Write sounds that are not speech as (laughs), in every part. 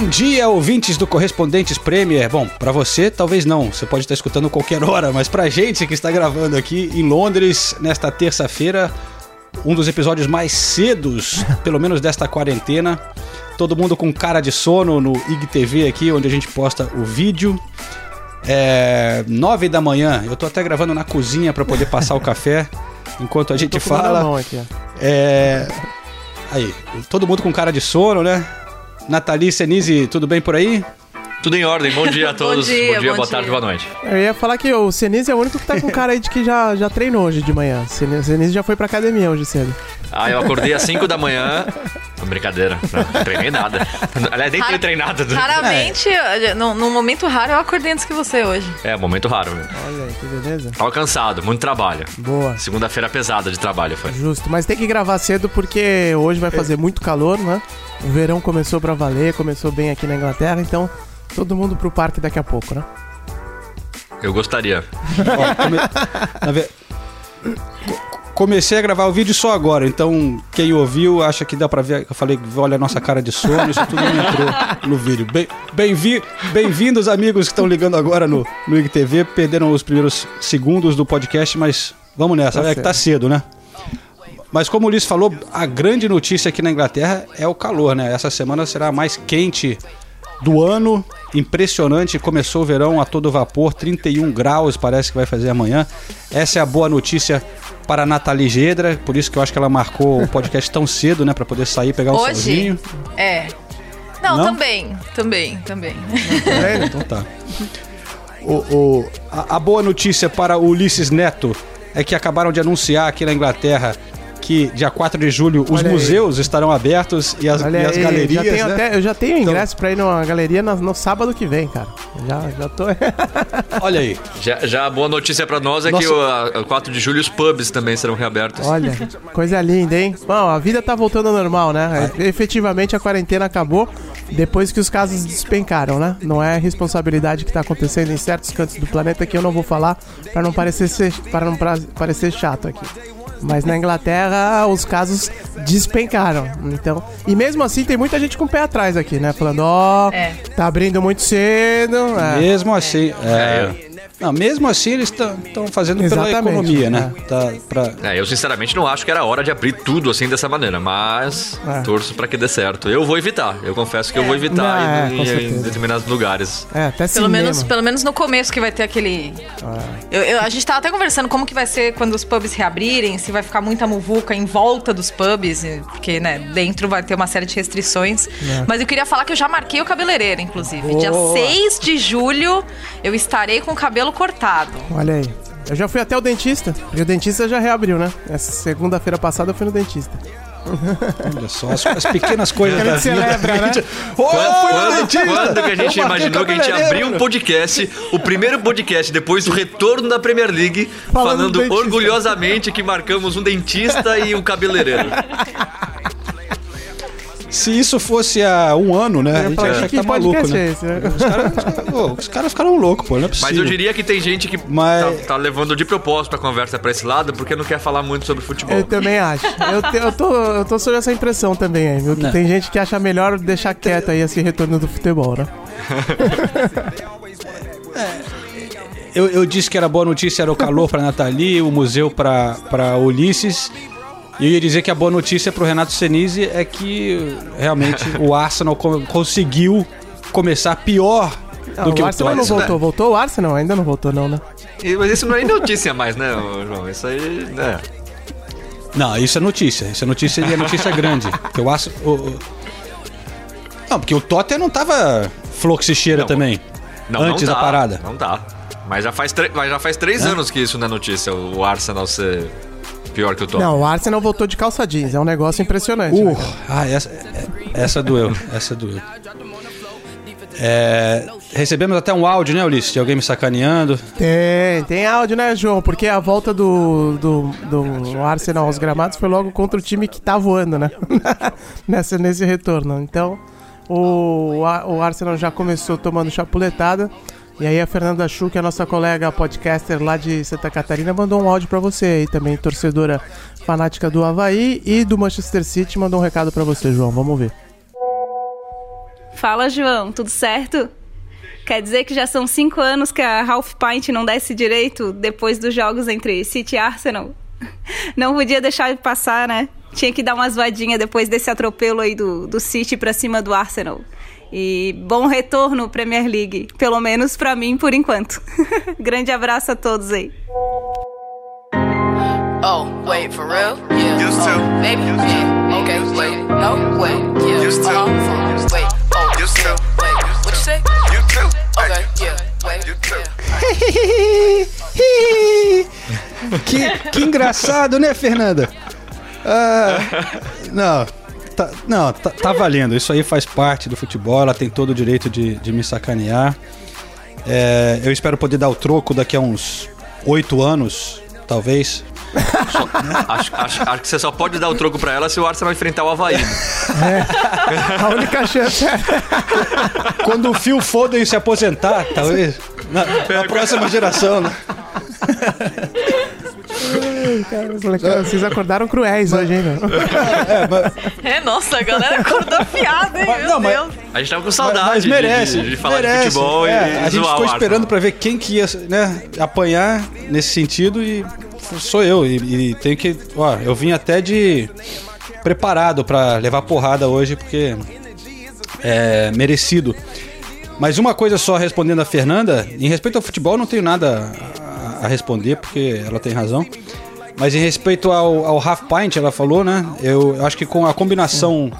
Bom dia, ouvintes do Correspondentes Premier. Bom, pra você talvez não, você pode estar escutando qualquer hora, mas pra gente que está gravando aqui em Londres nesta terça-feira, um dos episódios mais cedos, (laughs) pelo menos desta quarentena. Todo mundo com cara de sono no IGTV aqui, onde a gente posta o vídeo. É nove da manhã, eu tô até gravando na cozinha pra poder passar o café (laughs) enquanto a gente fala. aqui. É. Aí, todo mundo com cara de sono, né? Nathalie Senise, tudo bem por aí? Tudo em ordem, bom dia a (laughs) todos. dia, bom boa dia. tarde, boa noite. Eu ia falar que o Senise é o único que tá com cara aí de que já, já treinou hoje de manhã. O Senise já foi pra academia hoje cedo. Ah, eu acordei às 5 da manhã. Brincadeira, não treinei nada. Aliás, nem Rara- treinei nada. Raramente, num, num momento raro, eu acordei antes que você hoje. É, momento raro. Olha aí, que beleza. Tava cansado, muito trabalho. Boa. Segunda-feira pesada de trabalho foi. Justo. Mas tem que gravar cedo porque hoje vai fazer muito calor, né? O verão começou pra valer, começou bem aqui na Inglaterra, então todo mundo pro parque daqui a pouco, né? Eu gostaria. Ó, come- (laughs) na Comecei a gravar o vídeo só agora, então quem ouviu acha que dá pra ver. Eu falei, olha a nossa cara de sono, isso tudo não entrou no vídeo. Bem- Bem-vi- Bem-vindos, amigos que estão ligando agora no, no IGTV. Perderam os primeiros segundos do podcast, mas vamos nessa. Tá é que tá cedo, né? Mas como o Ulisses falou, a grande notícia aqui na Inglaterra é o calor, né? Essa semana será a mais quente do ano. Impressionante, começou o verão a todo vapor, 31 graus parece que vai fazer amanhã. Essa é a boa notícia para a Nathalie Gedra, por isso que eu acho que ela marcou o podcast tão cedo, né? Pra poder sair, pegar o solzinho. É. Não, Não? também, também, também. Então tá. O, o- a, a boa notícia para o Ulisses Neto é que acabaram de anunciar aqui na Inglaterra que dia 4 de julho os Olha aí. museus estarão abertos e as, e as galerias. já tenho né? até- eu já tenho ingresso pra ir numa galeria no, no sábado que vem, cara. Já, já tô. (laughs) Olha aí. Já, já a boa notícia pra nós é que Nossa. o a- a 4 de julho os pubs também serão reabertos. Olha, coisa linda, hein? Bom, a vida tá voltando ao normal, né? Efetivamente a quarentena acabou depois que os casos despencaram, né? Não é responsabilidade que tá acontecendo em certos cantos do planeta que eu não vou falar para não parecer ser, para não pra- parecer chato aqui. Mas na Inglaterra os casos despencaram. Então, e mesmo assim tem muita gente com o pé atrás aqui, né? Falando, ó, É. tá abrindo muito cedo. é. Mesmo assim, é, não, mesmo assim eles estão fazendo pela Exatamente, economia, né? Tá, pra, É, eu sinceramente não acho que era hora de abrir tudo assim dessa maneira, mas É. torço pra que dê certo. Eu vou evitar, eu confesso que eu vou evitar Não, é, em- em, determinados lugares. É, até Pelo cinema. menos, pelo menos no começo que vai ter aquele. Eu- eu- a gente tava até conversando como que vai ser quando os pubs reabrirem, se vai ficar muita muvuca em volta dos pubs, porque, né, dentro vai ter uma série de restrições. Mas eu queria falar que eu já marquei o cabeleireiro, inclusive. Dia Boa. 6 de julho eu estarei com o cabelo cortado. Olha aí. Eu já fui até o dentista, porque o dentista já reabriu, né? Essa segunda-feira passada eu fui no dentista. olha só, as, as pequenas coisas da vida. celebra, né? Ô, Quando, dentista! quando que a gente imaginou que a gente abrir um podcast, o primeiro podcast depois do retorno da Premier League, Falando falando, orgulhosamente que marcamos um dentista e um cabeleireiro. (laughs) Se isso fosse há um ano, né? A gente ia achar que que tá maluco, podcast é né? esse? né? Os caras caras ficaram loucos, pô, não é (laughs) possível. Mas eu diria que tem gente que Mas- tá, tá levando de propósito a conversa pra esse lado porque não quer falar muito sobre futebol. Eu também acho. Eu, te- eu, tô, eu tô sob essa impressão também aí, viu? Que tem gente que acha melhor deixar quieto aí esse retorno do futebol, né? (laughs) Eu, eu disse que era boa notícia, era o calor pra Nathalie, o museu pra Ulisses. E eu ia dizer que a boa notícia pro Renato Senise é que realmente o (laughs) Arsenal co- conseguiu começar pior Ah, do que o o Arsenal não Tottenham. voltou. Voltou o Arsenal? Ainda não voltou, não, né? E- Mas isso não é notícia mais, né, João? Isso aí, né? Não, isso é notícia. Isso é notícia e é notícia grande. (laughs) Porque o Arsenal. o- o- Não, porque o Tottenham não tava fluxo cheira Não, também. Não, antes não da parada. Não tá. Mas já faz, mas já faz três anos que isso não é notícia, o Arsenal ser pior que o Tottenham. Não, o Arsenal voltou de calça jeans. É um negócio impressionante. Uh, né, ah, essa, essa doeu, essa doeu. É, recebemos até um áudio, né, Ulisses? De alguém me sacaneando. Tem, tem áudio, né, João? Porque a volta do, do, do Arsenal aos gramados foi logo contra o time que tá voando, né? (laughs) Nessa, nesse retorno. Então, o, a- o Arsenal já começou tomando chapuletada. E aí a Fernanda Chu, que é a nossa colega podcaster lá de Santa Catarina, mandou um áudio pra você aí também, torcedora fanática do Havaí e do Manchester City, mandou um recado pra você, João. Vamos ver. Fala, João, tudo certo? Quer dizer que já são cinco anos que a Half Pint não desce direito depois dos jogos entre City e Arsenal? Não podia deixar de passar, né? Tinha que dar uma zoadinha depois desse atropelo aí do, do City pra cima do Arsenal. E bom retorno, Premier League. Pelo menos pra mim, por enquanto. (laughs) Grande abraço a todos aí. Oh, wait, for real? Yeah. Used to. Oh, maybe. Yeah. Okay, wait. No, wait. Yeah. Used to. Uh-huh. Wait. Oh, Used yeah. to. Wait. What you say? You too. Okay, yeah. Wait. You too. (laughs) Que, que engraçado, né, Fernanda? Ah, não, tá, não tá, tá valendo. Isso aí faz parte do futebol. Ela tem todo o direito de, de me sacanear. É, eu espero poder dar o troco daqui a uns oito anos, talvez. Acho, acho- acho que você só pode dar o troco pra ela se o Arsenal enfrentar o Havaí. né? A única chance é. Quando o Phil Foden se aposentar, talvez. Na, na próxima geração, né? Cara, vocês acordaram cruéis hoje, hein, meu? É, mas, É, nossa, a galera acordou fiada, hein? Mas- Meu não, mas-. A gente tava com mas saudade de- merece. de, de falar merece. de futebol É, e, A gente zoar ficou o esperando pra ver quem que ia né, apanhar nesse sentido e sou eu. E, e tenho que. Ó, eu vim até de. preparado pra levar porrada hoje, porque. É merecido. Mas uma coisa só respondendo a Fernanda, em respeito ao futebol, eu não tenho nada a, a responder, porque ela tem razão. Mas em respeito ao, ao Half Pint, ela falou, né? Eu, eu acho que com a combinação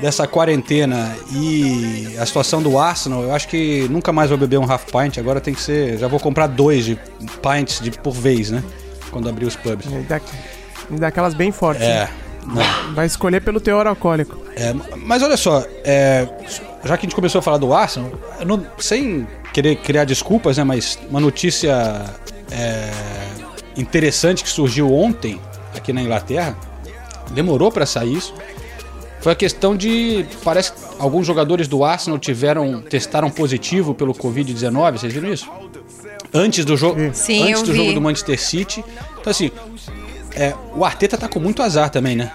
dessa quarentena e a situação do Arsenal, eu acho que nunca mais vou beber um Half Pint. Agora tem que ser. Já vou comprar dois de pints de, por vez, né? Quando abrir os pubs. E da- e daquelas bem fortes. É. né? Não. Vai escolher pelo teor alcoólico. É, mas olha só, é, já que a gente começou a falar do Arsenal, não- sem querer criar desculpas, né, mas uma notícia é, interessante que surgiu ontem aqui na Inglaterra, demorou para sair isso, foi a questão de, parece que alguns jogadores do Arsenal tiveram, testaram positivo pelo Covid-19, vocês viram isso? Antes do jogo, antes do vi. jogo do Manchester City. Então assim, é, o Arteta tá com muito azar também, né?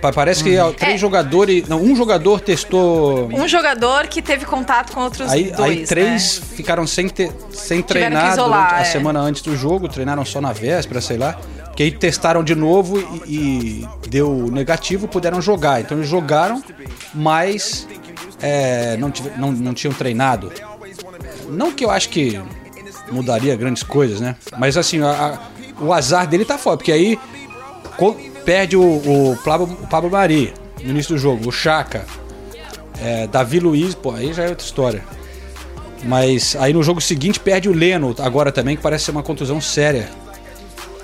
Pa- Parece que três É. jogadores. Não, um jogador testou. Um jogador que teve contato com outros Aí, dois, aí três né? ficaram sem, ter, sem Tiveram treinar isolar, durante a é. semana antes do jogo, treinaram só na véspera, sei lá. Que aí testaram de novo e, e deu negativo, puderam jogar. Então eles jogaram, mas é, não, tive- não, não tinham treinado. Não que eu acho que mudaria grandes coisas, né? Mas assim, a- a- o azar dele tá foda, porque aí co- perde o, o Pablo, o Pablo Mari no início do jogo, o Chaka, é, Davi Luiz, pô, aí já é outra história. Mas aí no jogo seguinte perde o Leno agora também, que parece ser uma contusão séria.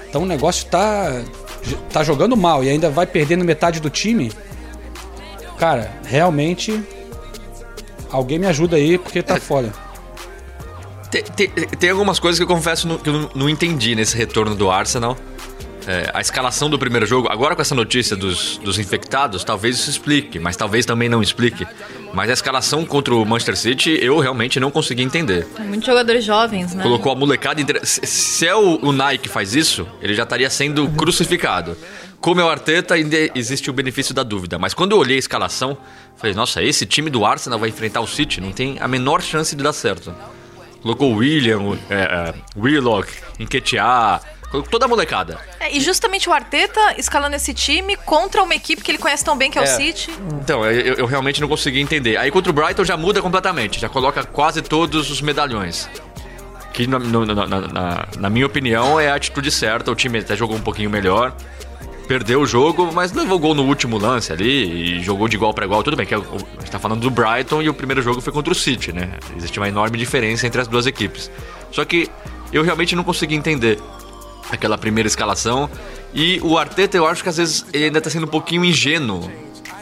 Então o negócio tá, tá jogando mal e ainda vai perdendo metade do time. Cara, realmente. Alguém me ajuda aí, porque tá foda. Tem, tem- tem algumas coisas que eu confesso no- que eu não, não entendi nesse retorno do Arsenal. É, a escalação do primeiro jogo, agora com essa notícia dos, dos infectados, talvez isso explique, mas talvez também não explique. Mas a escalação contra o Manchester City eu realmente não consegui entender. Muitos jogadores jovens, né? Colocou a molecada. Se, é o, o Nike que faz isso, ele já estaria sendo crucificado. Como é o Arteta, ainda existe o benefício da dúvida. Mas quando eu olhei a escalação, falei, nossa, esse time do Arsenal vai enfrentar o City? Não tem a menor chance de dar certo. Colocou o William, é, é, Willock, Enquetear, toda a molecada. É, e justamente o Arteta escalando esse time contra uma equipe que ele conhece tão bem, que é, o É. City. Então, eu, eu realmente não consegui entender. Aí contra o Brighton já muda completamente, já coloca quase todos os medalhões. Que, na, na- na- na- minha opinião, é a atitude certa. O time até jogou um pouquinho melhor. Perdeu o jogo, mas levou gol no último lance ali e jogou de igual para igual. Tudo bem, que é o- a gente tá falando do Brighton e o primeiro jogo foi contra o City, né? Existe uma enorme diferença entre as duas equipes. Só que eu realmente não consegui entender aquela primeira escalação. E o Arteta, eu acho que às vezes ele ainda tá sendo um pouquinho ingênuo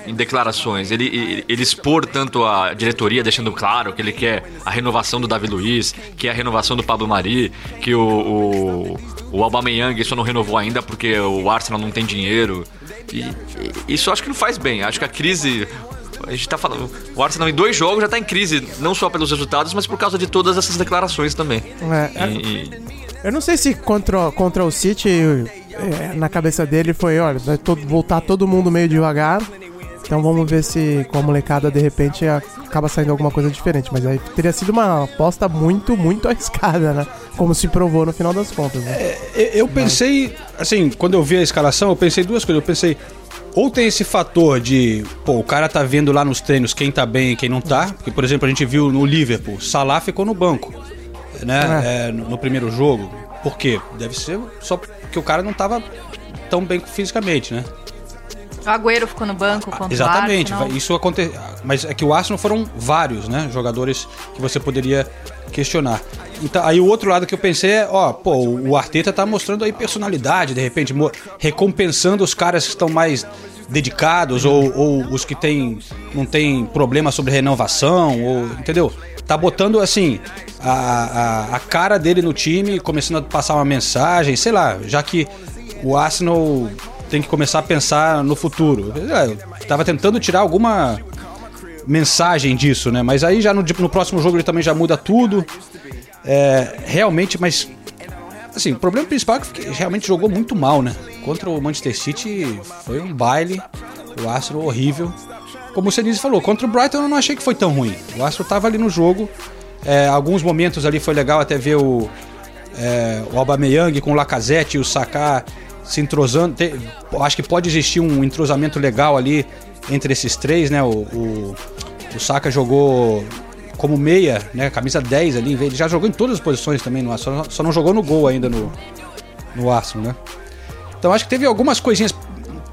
em declarações. Ele, ele, ele expor tanto a diretoria, deixando claro que ele quer a renovação do Davi Luiz, que é a renovação do Pablo Mari, que o, o, o Aubameyang só não renovou ainda porque o Arsenal não tem dinheiro. E, e isso acho que não faz bem. Acho que a crise a gente tá falando. O Arsenal em dois jogos já tá em crise, não só pelos resultados, mas por causa de todas essas declarações também. É, E- e- Eu não sei se contra, contra o City, é, na cabeça dele foi, olha, vai todo- voltar todo mundo meio devagar. Então vamos ver se com a molecada de repente acaba saindo alguma coisa diferente. Mas aí teria sido uma aposta muito, muito (laughs) arriscada, né? Como se provou no final das contas. Né? Eu- Eu pensei, assim, quando eu vi a escalação, eu pensei duas coisas. Eu pensei, ou tem esse fator de, pô, o cara tá vendo lá nos treinos quem tá bem e quem não tá. Porque, por exemplo, a gente viu no Liverpool, Salah ficou no banco, né? é, no, no primeiro jogo. Por quê? Deve ser só porque o cara não tava tão bem fisicamente, né? O Agüero ficou no banco contra Exatamente, o Arsenal. isso aconteceu. Mas é que o Arsenal foram vários, né? Jogadores que você poderia questionar. Então, aí o outro lado que eu pensei é, ó, pô, o Arteta tá mostrando aí personalidade, de repente, recompensando os caras que estão mais dedicados ou, ou os que tem, não tem problema sobre renovação, ou, entendeu? Tá botando, assim, a, a, a cara dele no time, começando a passar uma mensagem, sei lá, já que o Arsenal tem que começar a pensar no futuro. É, Eu tava tentando tirar alguma mensagem disso, né? Mas aí já no, no próximo jogo ele também já muda tudo. É, realmente, mas assim, o problema principal é que realmente jogou muito mal, né? Contra o Manchester City foi um baile, o Arsenal horrível. Como o Senise falou, contra o Brighton eu não achei que foi tão ruim. O Arsenal tava ali no jogo, é, alguns momentos ali foi legal até ver o, é, o Aubameyang com o Lacazette e o Saka se entrosando. Te- acho que pode existir um entrosamento legal ali entre esses três, né? O, o, o Saka jogou como meia, né? Camisa 10 ali, ele já jogou em todas as posições também no Arsenal, só, só não jogou no gol ainda no, no Arsenal, né? Então acho que teve algumas coisinhas,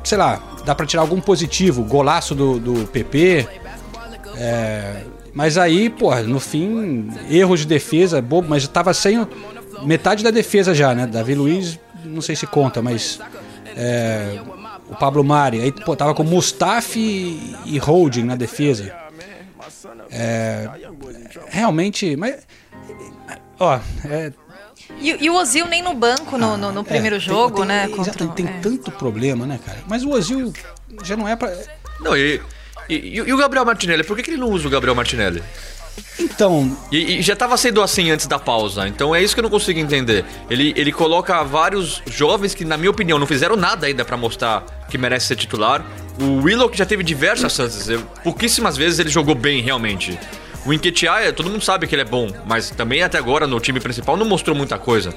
sei lá, dá pra tirar algum positivo, golaço do, do PP. é, mas aí, pô, no fim, erros de defesa, bobo, mas tava sem metade da defesa já, né? Davi Luiz, não sei se conta, mas é, o Pablo Mari, aí pô, tava com Mustafi e, e Holding na defesa. É, realmente, mas ó, é, E, e o Ozil nem no banco no, no, no primeiro é, tem- jogo, tem- né? exato, contra tem é. tanto problema, né, cara? Mas o Ozil já não é pra. Não, e, e, e o Gabriel Martinelli? Por que, que ele não usa o Gabriel Martinelli? Então, E, e já tava sendo assim antes da pausa, então é isso que eu não consigo entender. Ele, ele coloca vários jovens que, na minha opinião, não fizeram nada ainda pra mostrar que merece ser titular. O Willow, que já teve diversas chances, pouquíssimas vezes ele jogou bem, realmente. O Enquetear, todo mundo sabe que ele é bom, mas também até agora no time principal não mostrou muita coisa.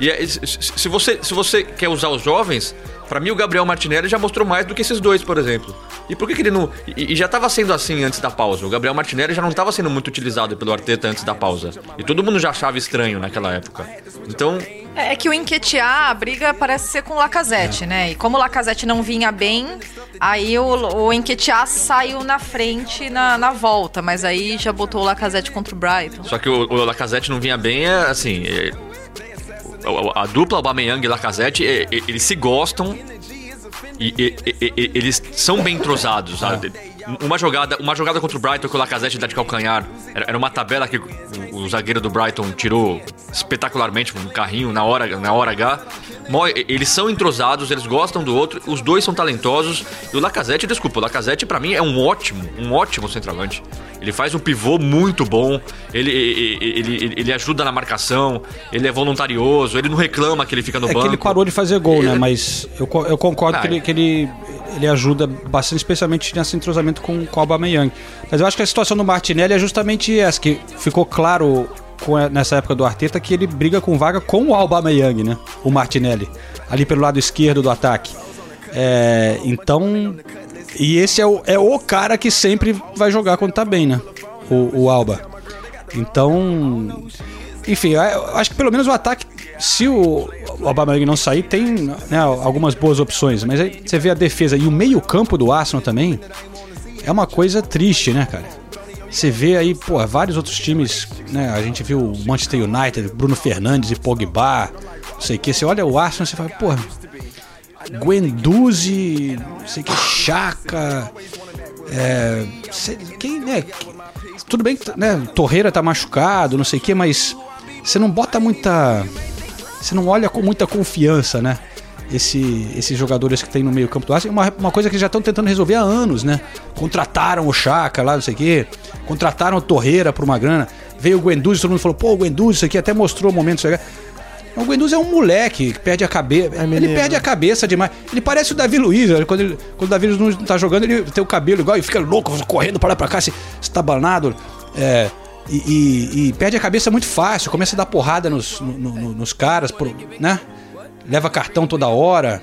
E é- se você, se você quer usar os jovens, pra mim o Gabriel Martinelli já mostrou mais do que esses dois, por exemplo. E por que, que ele não. E, e já tava sendo assim antes da pausa. O Gabriel Martinelli já não tava sendo muito utilizado pelo Arteta antes da pausa. E todo mundo já achava estranho naquela época. Então, É que o Enquetear, a briga parece ser com o Lacazette, É. né? E como o Lacazette não vinha bem, aí o, o Enquetear saiu na frente na, na volta, mas aí já botou o Lacazette contra o Brighton. só que o, o Lacazette não vinha bem, é, assim. é, a, a dupla Aubameyang e Lacazette, eles se gostam e, e- e- eles são bem entrosados, sabe? Uma jogada, uma jogada contra o Brighton que o Lacazette dá de calcanhar. Era, era uma tabela que o, o zagueiro do Brighton tirou espetacularmente um carrinho na hora, na hora H. Eles são entrosados, eles gostam do outro, os dois são talentosos. E o Lacazette, desculpa, o Lacazette pra mim é um ótimo, um ótimo centroavante. Ele faz um pivô muito bom, ele, ele, ele, ele ajuda na marcação, ele é voluntarioso, ele não reclama que ele fica no é banco. que ele parou de fazer gol, né? Ele- Mas eu, eu concordo Ah, que, ele, que ele, ele ajuda bastante, especialmente nesse entrosamento com, com o Aubameyang. Mas eu acho que a situação do Martinelli é justamente essa, que ficou claro com nessa época do Arteta que ele briga com vaga com o Aubameyang, né? O Martinelli, ali pelo lado esquerdo do ataque. É, então, e esse é o, é o cara que sempre vai jogar quando tá bem, né? O, o Alba. Então, enfim, acho que pelo menos o ataque, se o, Aubameyang não sair, tem né, algumas boas opções. Mas aí você vê a defesa e o meio campo do Arsenal também, é uma coisa triste, né, cara? Você vê aí, pô, vários outros times, né? A gente viu o Manchester United, Bruno Fernandes e Pogba, não sei o que. Você olha o Arsenal e fala, pô, Guendouzi, não sei o que, Chaka, é, sei- quem, né? Tudo bem que, né, Torreira tá machucado, não sei o que, mas você não bota muita... Você não olha com muita confiança, né? Esse, esses jogadores que tem no meio campo do Arsenal. Uma, uma coisa que já estão tentando resolver há anos, né? Contrataram o Chaka lá, não sei o quê. Contrataram o Torreira por uma grana. Veio o Guendouzi, todo mundo falou, pô, o Guendouzi, isso aqui até mostrou o momento. Isso aqui. O Guendouzi é um moleque que perde a cabeça. ele menino, perde a cabeça demais. Ele parece o Davi Luiz. olha, Quando, ele- quando o Davi Luiz não tá jogando, ele tem o cabelo igual e fica louco, correndo para lá pra cá, se estabanado. É, e, e- e perde a cabeça muito fácil. Começa a dar porrada nos, no- no- nos caras, por- né? Leva cartão toda hora.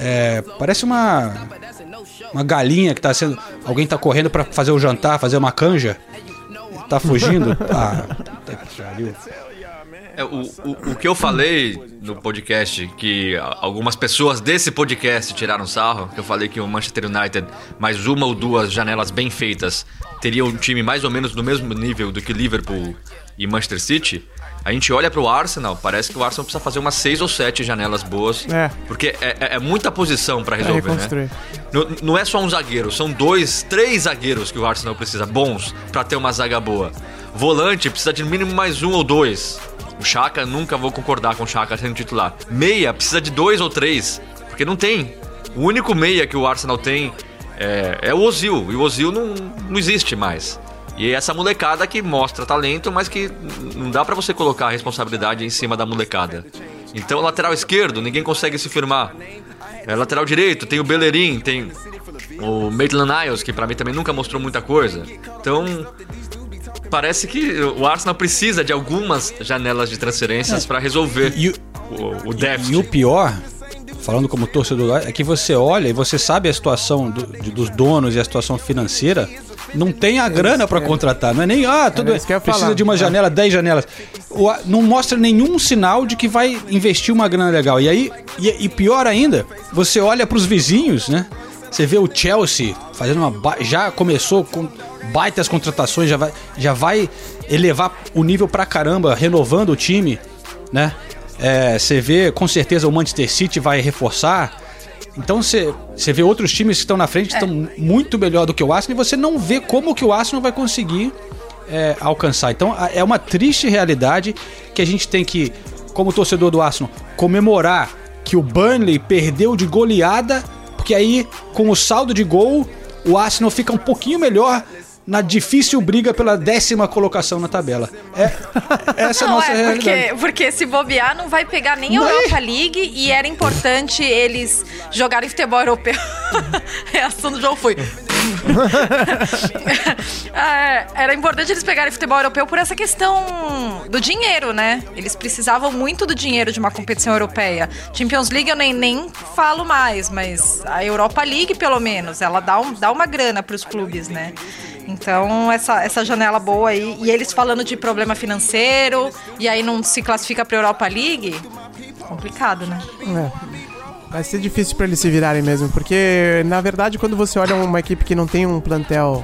É, parece uma. Uma galinha que tá sendo. Alguém tá correndo pra fazer o jantar, fazer uma canja. Tá fugindo. (laughs) Ah. É, o, o, o que eu falei no podcast, que algumas pessoas desse podcast tiraram sarro, que eu falei que o Manchester United, mais uma ou duas janelas bem feitas, teria um time mais ou menos no mesmo nível do que Liverpool e Manchester City. A gente olha pro Arsenal, parece que o Arsenal precisa fazer umas seis ou sete janelas boas. É. Porque é, é- é muita posição pra resolver, né? Não, não é só um zagueiro, são dois, três zagueiros que o Arsenal precisa, bons, pra ter uma zaga boa. Volante precisa de no mínimo mais um ou dois. O Chaka, nunca vou concordar com o Chaka sendo titular. Meia precisa de dois ou três, porque não tem. O único meia que o Arsenal tem é, é o Ozil, e o Ozil não, não existe mais. E é essa molecada que mostra talento, mas que não dá pra você colocar a responsabilidade em cima da molecada. Então, lateral esquerdo, ninguém consegue se firmar. É, lateral direito, tem o Bellerin, tem o Maitland Niles, que pra mim também nunca mostrou muita coisa. Então, parece que o Arsenal precisa de algumas janelas de transferências pra resolver E, o- o, déficit. e o pior, falando como torcedor, é que você olha e você sabe a situação do- de- dos donos e a situação financeira. Não tem a grana pra contratar, não é nem ah, tudo eu ia precisa falar. de uma janela, 10 janelas. O não mostra nenhum sinal de que vai investir uma grana legal. E aí, e, e pior ainda, você olha pros vizinhos, né? Você vê o Chelsea fazendo uma já começou com baitas contratações, já vai, já vai elevar o nível pra caramba, renovando o time, né? É, Você vê, com certeza, o Manchester City vai reforçar. Então você você vê outros times que estão na frente que estão muito melhor do que o Arsenal e você não vê como que o Arsenal vai conseguir é, alcançar. Então é uma triste realidade que a gente tem que, como torcedor do Arsenal, comemorar que o Burnley perdeu de goleada, porque aí com o saldo de gol o Arsenal fica um pouquinho melhor na difícil briga pela décima colocação na tabela. É, essa é a Não, nossa é, realidade. porque, porque se bobear não vai pegar nem a Não é? Europa League e era importante eles jogarem futebol europeu. reação do João foi. É, era importante eles pegarem futebol europeu por essa questão do dinheiro, né? Eles precisavam muito do dinheiro de uma competição europeia. Champions League eu nem, nem falo mais, mas a Europa League, pelo menos, ela dá, um, dá uma grana pros clubes, né? Então, essa, essa janela boa aí, e eles falando de problema financeiro, e aí não se classifica pra Europa League, complicado, né? É. Vai ser difícil pra eles se virarem mesmo, porque na verdade quando você olha uma equipe que não tem um plantel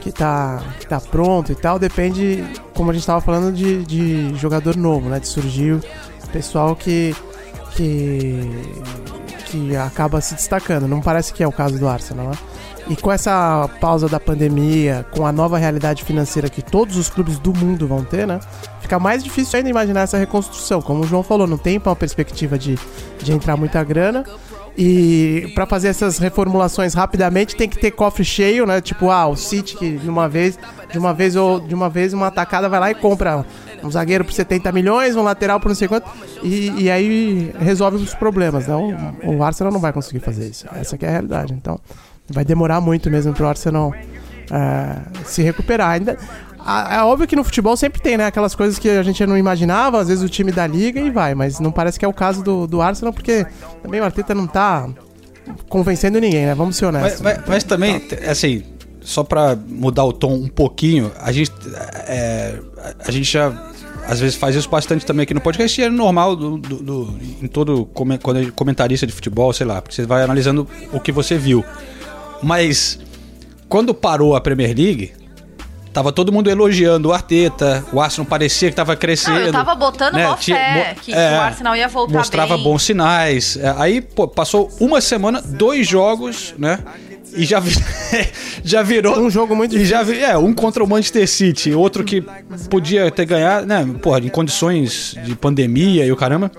que tá, que tá pronto e tal, depende, como a gente tava falando, de, de jogador novo, né? De surgir pessoal que, que, que acaba se destacando. Não parece que é o caso do Arsenal, né? E com essa pausa da pandemia, com a nova realidade financeira que todos os clubes do mundo vão ter, né? Fica mais difícil ainda imaginar essa reconstrução. Como o João falou, não tem uma perspectiva de, de entrar muita grana. E para fazer essas reformulações rapidamente tem que ter cofre cheio, né? Tipo, ah, o City que de uma vez, de uma vez ou de uma vez uma atacada vai lá e compra um zagueiro por 70 milhões, um lateral por não sei quanto, e, e aí resolve os problemas. Não, o Arsenal não vai conseguir fazer isso. Essa é a realidade. Então, vai demorar muito mesmo pro Arsenal é, se recuperar. Ainda, é óbvio que no futebol sempre tem, né? Aquelas coisas que a gente não imaginava, às vezes o time da liga e vai, mas não parece que é o caso do, do Arsenal, porque também o Arteta não tá convencendo ninguém, né? Vamos ser Mas, honestos. mas- mas também, t- assim, só pra mudar o tom um pouquinho, a gente, é, a gente já às vezes faz isso bastante também aqui no podcast e é normal do, do- do- em todo é comentarista de futebol, sei lá, porque você vai analisando o que você viu. Mas quando parou a Premier League, tava todo mundo elogiando o Arteta, o Arsenal parecia que tava crescendo. Não, eu tava botando né? Tinha- fé que, que o Arsenal ia voltar Mostrava bem. bons sinais. É, Aí, pô, passou uma semana, dois jogos, né? E já, vi- (laughs) já virou. Um jogo muito E já vi- É, um contra o Manchester City, outro que podia ter ganhado, né? Porra, em condições de pandemia e o caramba.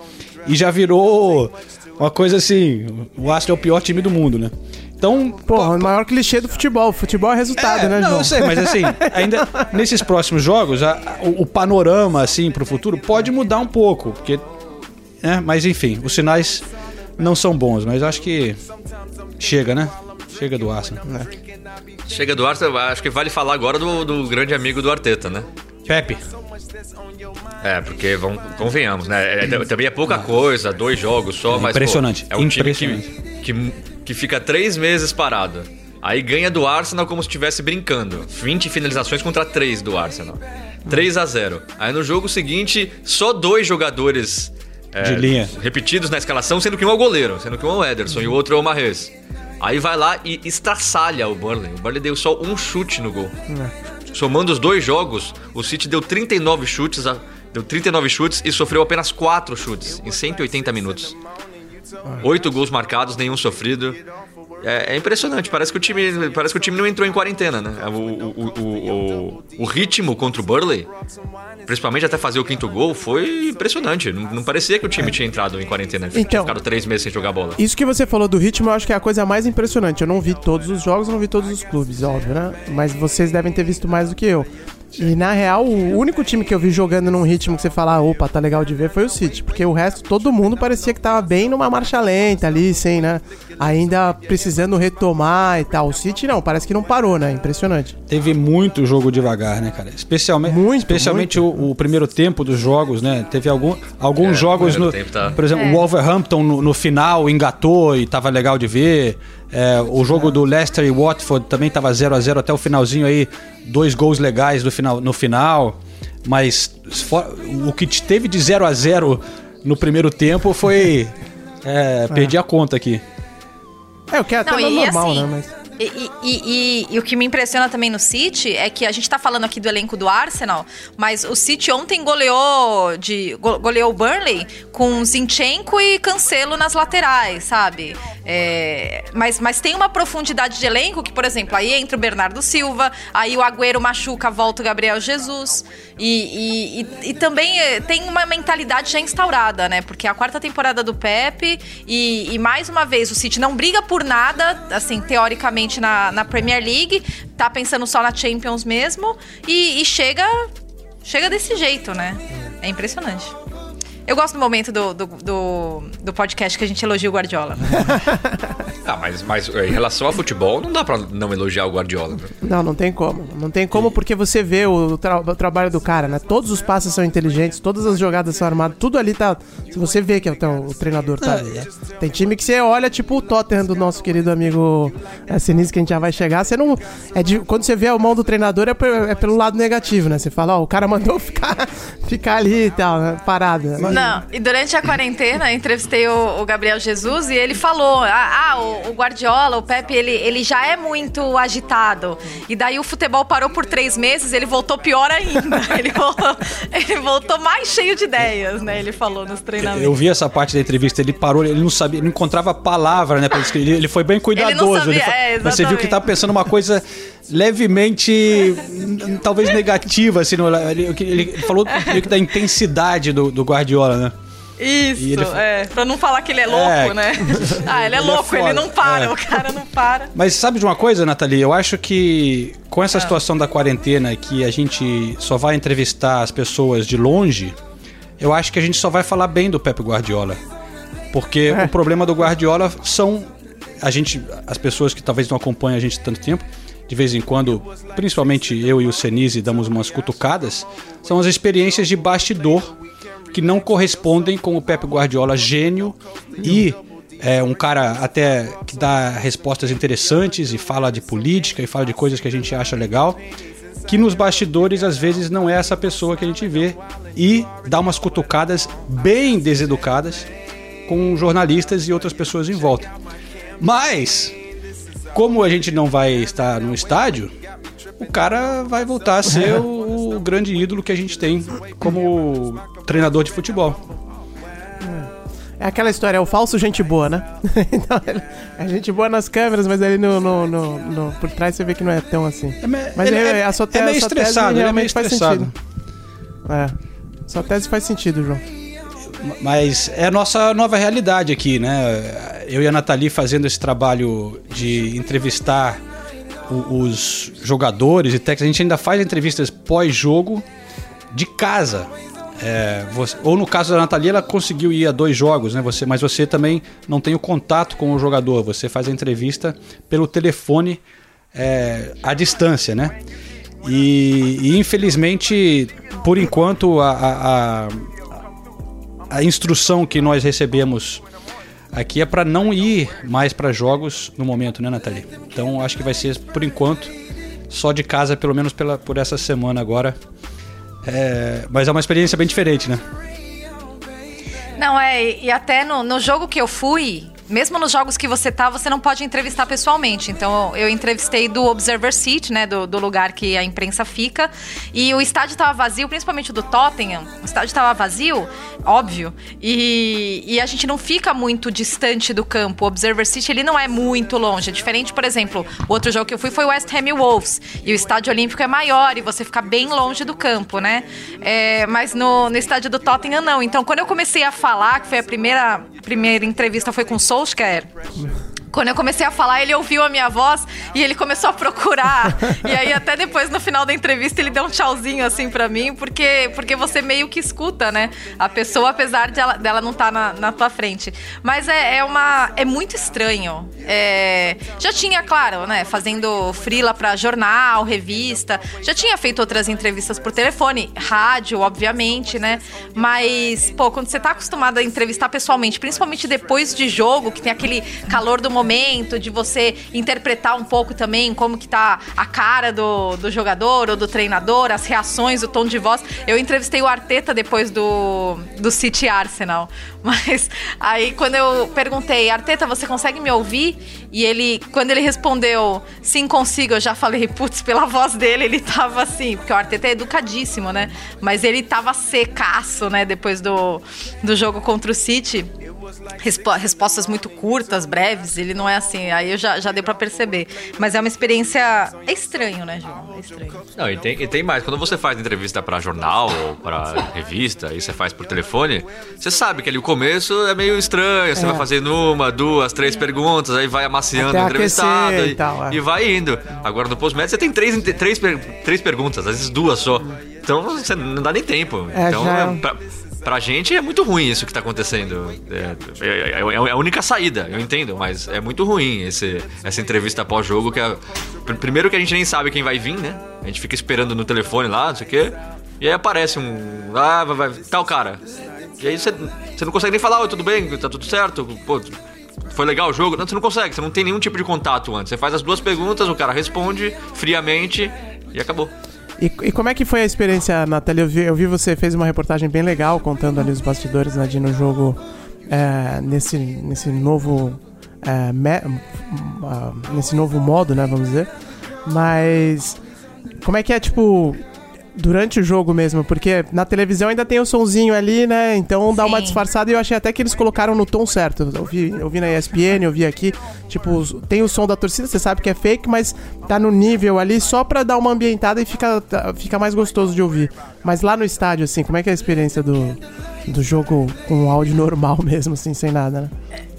E já virou uma coisa assim: o Arsenal é o pior time do mundo, né? Então, Porra, o maior clichê do futebol. Futebol é resultado, é, né, não, João? eu sei, mas assim, (laughs) ainda nesses próximos jogos, a- o, o panorama, assim, pro futuro pode mudar um pouco, porque. né, mas enfim, os sinais não são bons, mas acho que chega, né? Chega do Arsenal. Chega do Arsenal, acho que vale falar agora do, do grande amigo do Arteta, né? Pepe. É, porque vamos, convenhamos, né? É, também é pouca coisa, dois jogos só, mas. pô, impressionante, é um impressionante. time que, que, que fica três meses parado. Aí ganha do Arsenal como se estivesse brincando. 20 finalizações contra 3 do Arsenal. 3 a 0 Aí no jogo seguinte, só dois jogadores é, De linha. repetidos na escalação, sendo que um é o goleiro, sendo que um é o Ederson e o outro é o Marrez. Aí vai lá e estraçalha o Burnley. O Burnley deu só um chute no gol. Somando os dois jogos, o City deu 39 chutes, deu 39 chutes e sofreu apenas 4 chutes em 180 minutos. Oito gols marcados, nenhum sofrido. É, é impressionante, parece que, o time, parece que o time não entrou em quarentena, né? O, o, o, o, ritmo contra o Burley, principalmente até fazer o quinto gol, foi impressionante. Não, não parecia que o time tinha entrado em quarentena. Tinha Então- ficado três meses sem jogar bola. Isso que você falou do ritmo, eu acho que é a coisa mais impressionante. Eu não vi todos os jogos, não vi todos os clubes, óbvio, né? Mas vocês devem ter visto mais do que eu. E na real, o único time que eu vi jogando num ritmo que você fala, opa, tá legal de ver, foi o City. Porque o resto, todo mundo parecia que tava bem numa marcha lenta ali, sem, né? Ainda precisando retomar e tal. O City não, parece que não parou, né? Impressionante. Teve muito jogo devagar, né, cara? Especialmente, Muito, especialmente O, o primeiro tempo dos jogos, né? Teve algum, alguns É, jogos no, tempo tá- por exemplo, o Wolverhampton no, no final engatou e tava legal de ver. É, o jogo do Leicester e Watford também tava 0 a 0 até o finalzinho aí, dois gols legais do final, no final. Mas fo- o que teve de 0 a 0 no primeiro tempo foi (laughs) é, perdi a conta aqui. É, o que é até Não, e normal, assim, né? Mas... E, e- e- e o que me impressiona também no City é que a gente tá falando aqui do elenco do Arsenal, mas o City ontem goleou de go- goleou o Burnley com Zinchenko e Cancelo nas laterais, sabe? É, mas, mas tem uma profundidade de elenco que, por exemplo, aí entra o Bernardo Silva, aí o Agüero machuca, volta o Gabriel Jesus. E, e- e- e também eh, tem uma mentalidade já instaurada, né? Porque é a quarta temporada do Pepe e, mais uma vez o City não briga por nada, assim, teoricamente na, na Premier League, tá pensando só na Champions mesmo e, e chega, chega desse jeito, né? É impressionante. Eu gosto do momento do, do, do, do podcast que a gente elogia o Guardiola. (laughs) Ah, mas, mas em relação a futebol, não dá pra não elogiar o Guardiola. né? Não, não tem como. Não tem como porque você vê o, tra- o trabalho do cara, né? Todos os passes são inteligentes, todas as jogadas são armadas, tudo ali tá. Se você vê que é o, treinador tá ali, né? Tem time que você olha, tipo o Tottenham do nosso querido amigo é, Sinise, que a gente já vai chegar. Você não. É de, quando você vê a mão do treinador, é, é pelo lado negativo, né? Você fala, ó, o cara (laughs) mandou ficar, ficar ali e tal, né? parado. né? Não, e durante a quarentena entrevistei o, o Gabriel Jesus e ele falou: ah, ah, o, o Guardiola, o Pepe, ele, ele já é muito agitado. E daí o futebol parou por três meses, ele voltou pior ainda. (laughs) Ele voltou, ele voltou mais cheio de ideias, né? Ele falou nos treinamentos. Eu vi essa parte da entrevista, ele parou, ele não sabia, ele não encontrava palavra, né? pra descrever. Ele, ele foi bem cuidadoso. sabia, foi- é, mas você viu que exatamente. tava pensando uma coisa levemente, talvez negativa, assim. no- Ele, ele- ele falou meio que da intensidade do, do Guardiola, né? Isso, ele- é. Pra não falar que ele é louco, É. né? (laughs) Ah, ele é Ele é louco, ele foda, não para, é. o cara não para. Mas sabe de uma coisa, Nathalie? Eu acho que com Ah. essa situação da quarentena, que a gente só vai entrevistar as pessoas de longe, eu acho que a gente só vai falar bem do Pep Guardiola. Porque É. o problema do Guardiola são a gente, as pessoas que talvez não acompanham a gente tanto tempo, de vez em quando, principalmente eu e o Senise damos umas cutucadas, são as experiências de bastidor que não correspondem com o Pep Guardiola gênio e é um cara até que dá respostas interessantes e fala de política e fala de coisas que a gente acha legal, que nos bastidores às vezes não é essa pessoa que a gente vê e dá umas cutucadas bem deseducadas com jornalistas e outras pessoas em volta. Mas como a gente não vai estar no estádio, o cara vai voltar a ser o, o grande ídolo que a gente tem como treinador de futebol. É aquela história, é o falso gente boa, né? (laughs) então, é gente boa nas câmeras, mas ali no, no, no- no- por trás você vê que não é tão assim. mas ele é, é- a sua te- é meio a sua tese é realmente meio faz estressado. sentido. É. Sua tese faz sentido, João. Mas é a nossa nova realidade aqui, né? Eu e a Nathalie fazendo esse trabalho de entrevistar os jogadores e técnicos. A gente ainda faz entrevistas pós-jogo de casa. É, você- ou no caso da Nathalie, ela conseguiu ir a dois jogos, né? Você, mas você também não tem o contato com o jogador. Você faz a entrevista pelo telefone é, à distância, né? E, e, infelizmente, por enquanto, a- a- a, instrução que nós recebemos aqui é para não ir mais para jogos no momento, né, Nathalie? Então acho que vai ser por enquanto só de casa, pelo menos pela, por essa semana agora. É, mas é uma experiência bem diferente, né? Não, é, e até no, no jogo que eu fui, mesmo nos jogos que você tá, você não pode entrevistar pessoalmente. Então, eu entrevistei do Observer Seat, né, do, do lugar que a imprensa fica, e o estádio tava vazio, principalmente do Tottenham, o estádio tava vazio, óbvio, e, e a gente não fica muito distante do campo. O Observer Seat, ele não é muito longe, é diferente, por exemplo, o outro jogo que eu fui foi o West Ham e Wolves, e o estádio olímpico é maior, e você fica bem longe do campo, né? É, mas no, no estádio do Tottenham, não. Então, quando eu comecei a falar, que foi a primeira, primeira entrevista foi com o Solskjaer, quando eu comecei a falar, ele ouviu a minha voz e ele começou a procurar. (laughs) e aí, até depois, no final da entrevista, ele deu um tchauzinho assim pra mim, porque, porque você meio que escuta, né? A pessoa, apesar de ela, dela não estar na, na tua frente. Mas é, é uma. É muito estranho. É, já tinha, claro, né? Fazendo frila pra jornal, revista. Já tinha feito outras entrevistas por telefone, rádio, obviamente, né? Mas, pô, quando você tá acostumado a entrevistar pessoalmente, principalmente depois de jogo, que tem aquele calor do momento, de você interpretar um pouco também como que tá a cara do, do jogador ou do treinador, as reações, o tom de voz. Eu entrevistei o Arteta depois do, do City Arsenal. (laughs) Mas aí quando eu perguntei, Arteta, você consegue me ouvir? E ele, quando ele respondeu, sim, consigo, eu já falei, putz, pela voz dele, ele tava assim, porque o Arteta é educadíssimo, né? Mas ele tava secaço, né, depois do, do jogo contra o City. Respo- respostas muito curtas, breves, ele não é assim, aí eu já, já deu pra perceber. Mas é uma experiência. É estranho, né, João? É estranho. Não, e tem, e tem mais. Quando você faz entrevista pra jornal ou pra revista, e você faz por telefone, você sabe que ali o começo é meio estranho. Você É. vai fazendo uma, duas, três perguntas, aí vai amaciando Até o entrevistado e, tal, é. e vai indo. Agora no Postmed você tem três, três, três perguntas, às vezes duas só. Então você não dá nem tempo. É, então, já é é pra, pra gente é muito ruim isso que tá acontecendo. É, é- é- é a única saída, eu entendo, mas é muito ruim esse, essa entrevista pós-jogo. que é- pr- Primeiro que a gente nem sabe quem vai vir, né? A gente fica esperando no telefone lá, não sei o quê. E aí aparece um. Ah, vai, vai, tal cara. E aí você, você não consegue nem falar, oi, tudo bem, tá tudo certo? Pô, foi legal o jogo? Não, você não consegue, você não tem nenhum tipo de contato antes. Você faz as duas perguntas, o cara responde friamente e acabou. E, e como é que foi a experiência, Natália? Eu vi, eu vi você fez uma reportagem bem legal contando ali os bastidores né, de no jogo é, nesse, nesse novo é, me- ah, nesse novo modo, né? Vamos dizer. Mas como é que é tipo durante o jogo mesmo? Porque na televisão ainda tem o sonzinho ali, né? Então dá uma Sim. disfarçada e eu achei até que eles colocaram no tom certo. Eu vi, eu vi na ESPN, eu vi aqui, tipo, tem o som da torcida, você sabe que é fake, mas tá no nível ali só pra dar uma ambientada e fica, tá- fica mais gostoso de ouvir. Mas lá no estádio, assim, como é que é a experiência do, do jogo com o áudio (laughs) normal mesmo, assim, sem nada, né?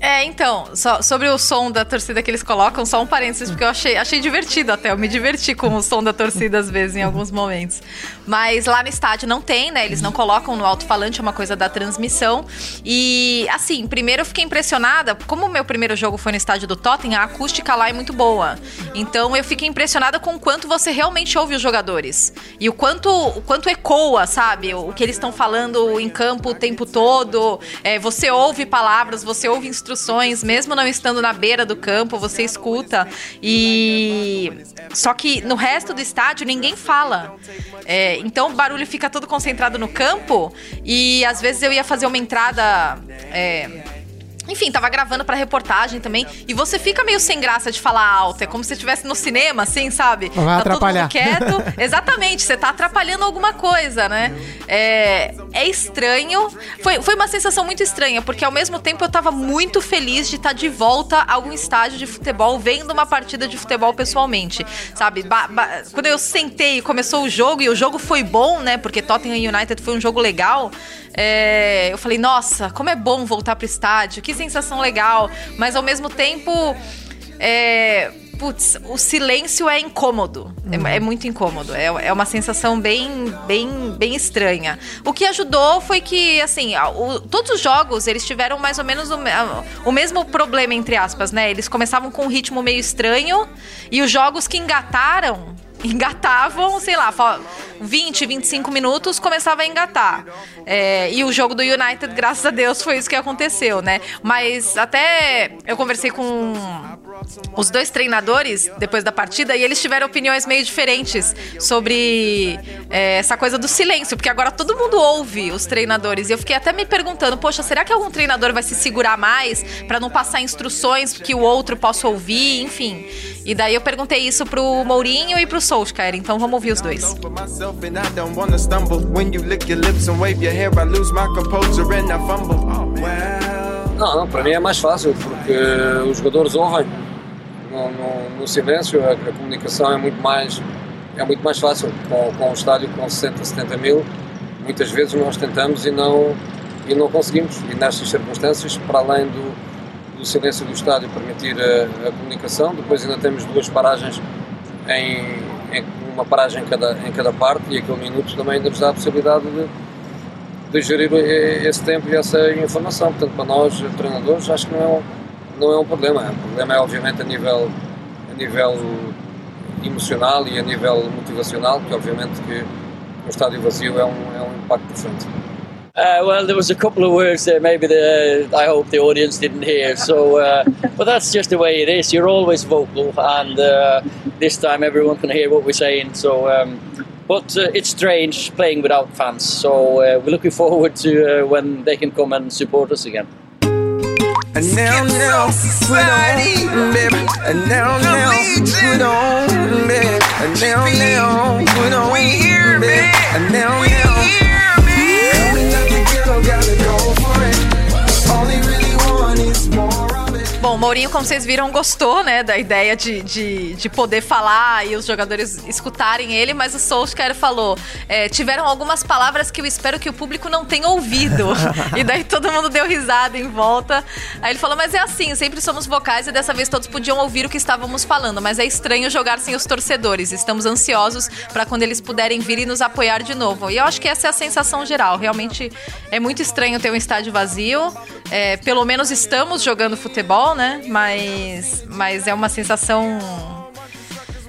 É, então, só- sobre o som da torcida que eles colocam, só um parênteses, porque eu achei, achei divertido até. Eu me diverti com o som da torcida às vezes, em alguns momentos. Mas lá no estádio não tem, né? Eles não colocam no alto-falante, é uma coisa da transmissão. E, assim, primeiro eu fiquei impressionada, como o meu primeiro jogo foi no estádio do Tottenham, a acústica lá é muito boa. Então eu fiquei impressionada com o quanto você realmente ouve os jogadores. E o quanto, o quanto ecoa, sabe? O que eles estão falando em campo o tempo todo. É, você ouve palavras, você ouve instruções, mesmo não estando na beira do campo, você escuta. E. Só que no resto do estádio ninguém fala. É, então o barulho fica todo concentrado no campo. E às vezes eu ia fazer uma entrada. é, enfim, tava gravando pra reportagem também. E você fica meio sem graça de falar alto. É como se você estivesse no cinema, assim, sabe? Vai tá atrapalhar. todo mundo quieto. (laughs) Exatamente, você tá atrapalhando alguma coisa, né? É, é estranho. Foi, foi uma sensação muito estranha, porque ao mesmo tempo eu tava muito feliz de estar de volta a algum estádio de futebol, vendo uma partida de futebol pessoalmente, sabe? Ba- quando eu sentei e começou o jogo, e o jogo foi bom, né? Porque Tottenham United foi um jogo legal. É, eu falei, nossa, como é bom voltar pro estádio, que sensação legal. Mas ao mesmo tempo, é, putz, o silêncio é incômodo. É, é muito incômodo. É, é uma sensação bem, bem, bem estranha. O que ajudou foi que, assim, o- todos os jogos eles tiveram mais ou menos o, o mesmo problema, entre aspas, né? Eles começavam com um ritmo meio estranho e os jogos que engataram engatavam, sei lá, fa- 20, 25 minutos, começava a engatar. É, e o jogo do United, graças a Deus, foi isso que aconteceu, né? Mas até eu conversei com os dois treinadores depois da partida e eles tiveram opiniões meio diferentes sobre é, essa coisa do silêncio, porque agora todo mundo ouve os treinadores. E eu fiquei até me perguntando, poxa, será que algum treinador vai se segurar mais pra não passar instruções que o outro possa ouvir, enfim. E daí eu perguntei isso pro Mourinho e pro Solskjaer, então vamos ouvir os dois. Oh. Não, não, para mim é mais fácil, porque os jogadores ouvem no, no- no silêncio, a, a comunicação é muito mais, é muito mais fácil. Com, com um estádio com 60, 70 mil, muitas vezes nós tentamos e não, e não conseguimos. E nestas circunstâncias, para além do, do silêncio do estádio permitir a, a comunicação, depois ainda temos duas paragens em, em uma paragem em cada, em cada parte e aquele minuto também ainda nos dá a possibilidade de, de gerir esse tempo e essa informação. Portanto, para nós, treinadores, acho que não é um, não é um problema. O problema é, obviamente, a nível, a nível emocional e a nível motivacional, que obviamente que um estádio vazio é um, é um impacto diferente. Uh, well, there was a couple of words there maybe the, I hope the audience didn't hear. So, uh, but that's just the way it is. You're always vocal, and uh, this time everyone can hear what we're saying. So, um, but uh, it's strange playing without fans. So uh, we're looking forward to uh, when they can come and support us again. And now, now, put on, baby. And now, now, put on, baby. And now, now, put on, baby. And now, now. Mourinho, como vocês viram, gostou, né, da ideia de, de, de poder falar e os jogadores escutarem ele, mas o Solskjaer falou, é, tiveram algumas palavras que eu espero que o público não tenha ouvido. (laughs) e daí todo mundo deu risada em volta. Aí ele falou, mas é assim, sempre somos vocais e dessa vez todos podiam ouvir o que estávamos falando, mas é estranho jogar sem os torcedores. Estamos ansiosos para quando eles puderem vir e nos apoiar de novo. E eu acho que essa é a sensação geral. Realmente é muito estranho ter um estádio vazio. É, pelo menos estamos jogando futebol, né? Mas, mas é uma sensação.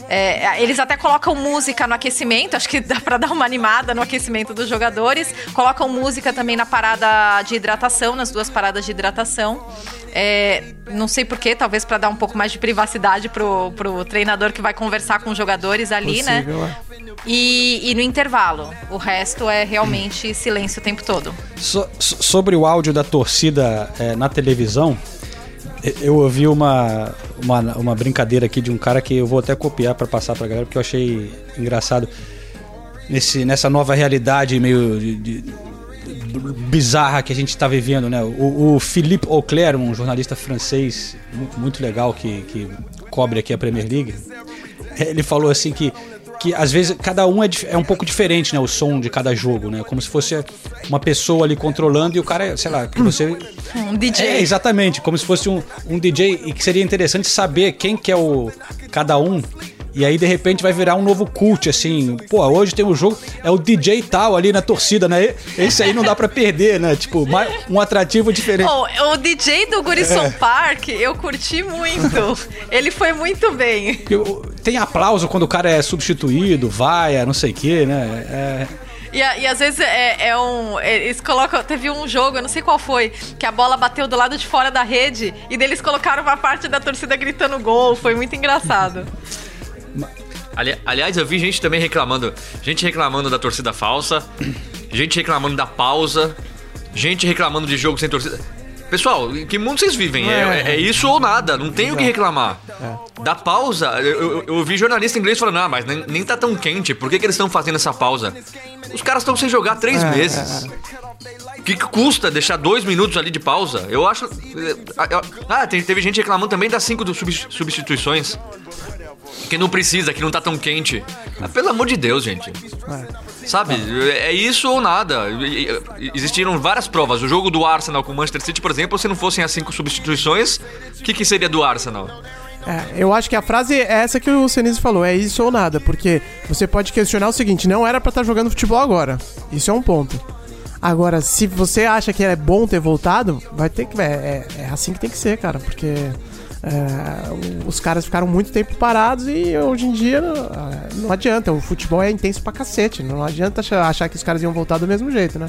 é, eles até colocam música no aquecimento, acho que dá pra dar uma animada no aquecimento dos jogadores. Colocam música também na parada de hidratação, nas duas paradas de hidratação. É, não sei porquê, talvez pra dar um pouco mais de privacidade pro, pro treinador que vai conversar com os jogadores ali, Possível, né? é. E, e no intervalo. O resto é realmente silêncio o tempo todo. So- so- sobre o áudio da torcida é, na televisão, eu ouvi uma, uma, uma brincadeira aqui de um cara que eu vou até copiar para passar pra galera, porque eu achei engraçado. Nesse, nessa nova realidade meio de- de- bizarra que a gente está vivendo, né? O, o Philippe Auclair, um jornalista francês muito, muito legal que, que cobre aqui a Premier League, ele falou assim que que às vezes cada um é, é um pouco diferente, né? O som de cada jogo, né? Como se fosse uma pessoa ali controlando e o cara, sei lá, que você. (laughs) Um DJ. É, exatamente, como se fosse um, um DJ e que seria interessante saber quem que é o cada um. E aí, de repente, vai virar um novo cult, assim. Pô, hoje tem um jogo, é o DJ tal ali na torcida, né? Esse aí não dá pra perder, né? Tipo, um atrativo diferente. Oh, o DJ do Gurison É. Park, eu curti muito. Ele foi muito bem. Tem aplauso quando o cara é substituído, vai, não sei o quê, né? É, E, e às vezes é, é um. é, Eles colocam. Teve um jogo, eu não sei qual foi, que a bola bateu do lado de fora da rede e daí eles colocaram uma parte da torcida gritando gol. Foi muito engraçado. (laughs) Ali- aliás, eu vi gente também reclamando. Gente reclamando da torcida falsa, gente reclamando da pausa, gente reclamando de jogo sem torcida. Pessoal, em que mundo vocês vivem? É, É. é isso ou nada, não tem o que reclamar. É. Da pausa, eu, eu, eu vi jornalista inglês falando, ah, mas nem, nem tá tão quente, por que, que eles estão fazendo essa pausa? Os caras estão sem jogar três É, meses. O que, que custa deixar dois minutos ali de pausa? Eu acho. Ah, tem- teve gente reclamando também das cinco substituições. Que não precisa, que não tá tão quente. Ah, pelo amor de Deus, gente. Sabe, é isso ou nada. Existiram várias provas. O jogo do Arsenal com o Manchester City, por exemplo, se não fossem as cinco substituições, o que, que seria do Arsenal? É, eu acho que a frase é essa que o Senise falou, é isso ou nada, porque você pode questionar o seguinte, não era pra estar jogando futebol agora. Isso é um ponto. Agora, se você acha que é bom ter voltado, vai ter que. É, é- é assim que tem que ser, cara, porque é, os caras ficaram muito tempo parados e hoje em dia é, não adianta. O futebol é intenso pra cacete. Não adianta achar que os caras iam voltar do mesmo jeito, né?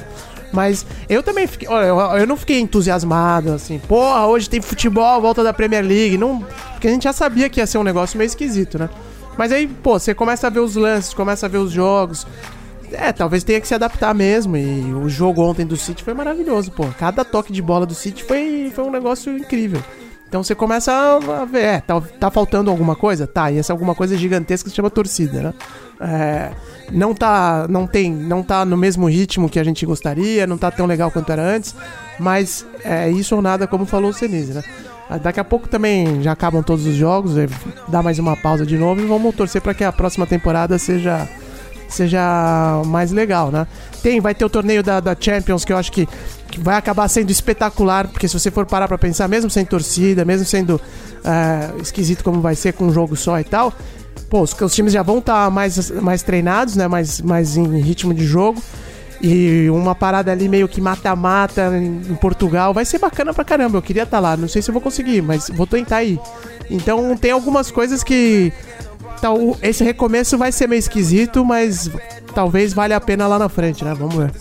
Mas eu também fiquei. Olha, eu, eu não fiquei entusiasmado assim, porra, hoje tem futebol, volta da Premier League. Não, porque a gente já sabia que ia ser um negócio meio esquisito, né? Mas aí, pô, você começa a ver os lances, começa a ver os jogos. É, talvez tenha que se adaptar mesmo. E o jogo ontem do City foi maravilhoso, pô. Cada toque de bola do City foi, foi um negócio incrível. Então você começa a, ver, é, tá, tá faltando alguma coisa? Tá, e essa alguma coisa gigantesca se chama torcida, né? É, não tá, não tem, não tá no mesmo ritmo que a gente gostaria, não tá tão legal quanto era antes, mas é isso ou nada, como falou o Senise, né? Ah, Daqui a pouco também já acabam todos os jogos, é, dá mais uma pausa de novo e vamos torcer para que a próxima temporada seja seja mais legal, né? Tem, vai ter o torneio da, da Champions que eu acho que vai acabar sendo espetacular, porque se você for parar pra pensar, mesmo sem torcida, mesmo sendo ah, esquisito como vai ser com um jogo só e tal, pô, os, os times já vão estar mais, mais treinados, né? Mais, mais em ritmo de jogo. E uma parada ali meio que mata-mata em, Portugal vai ser bacana pra caramba. Eu queria estar lá, não sei se eu vou conseguir, mas vou tentar ir. Então tem algumas coisas que Tal, esse recomeço vai ser meio esquisito, mas talvez valha a pena lá na frente, né? Vamos ver.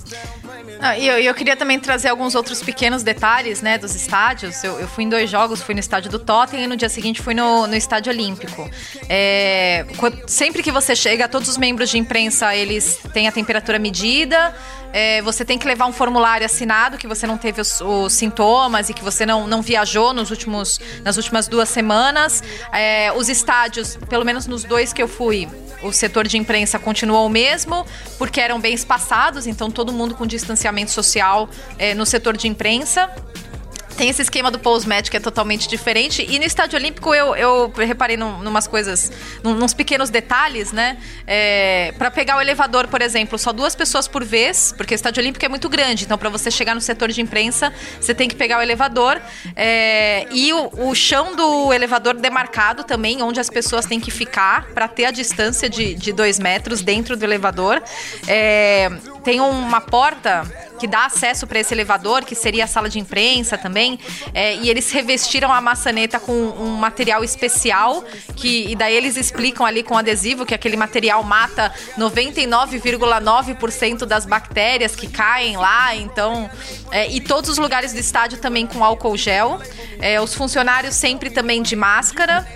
Ah, e eu, eu queria também trazer alguns outros pequenos detalhes, né, dos estádios. Eu, eu fui em dois jogos, fui no estádio do Tottenham e no dia seguinte fui no, no estádio Olímpico. É, sempre que você chega, todos os membros de imprensa, eles têm a temperatura medida. É, você tem que levar um formulário assinado que você não teve os, os sintomas e que você não, não viajou nos últimos, nas últimas duas semanas. É, os estádios, pelo menos nos dois que eu fui, o setor de imprensa continuou o mesmo, porque eram bem espaçados, então todo mundo com distanciamento social é, no setor de imprensa. Tem esse esquema do post-match que é totalmente diferente. E no Estádio Olímpico eu, eu reparei num, numas coisas, num, nos pequenos detalhes, né? É, para pegar o elevador, por exemplo, só duas pessoas por vez, porque o Estádio Olímpico é muito grande. Então, para você chegar no setor de imprensa, você tem que pegar o elevador. É, e o, o chão do elevador demarcado também, onde as pessoas têm que ficar para ter a distância de, de dois metros dentro do elevador. É, tem uma porta que dá acesso para esse elevador, que seria a sala de imprensa também, é, e eles revestiram a maçaneta com um material especial, que e daí eles explicam ali com adesivo que aquele material mata 99,9% das bactérias que caem lá, então é, e todos os lugares do estádio também com álcool gel, é, os funcionários sempre também de máscara.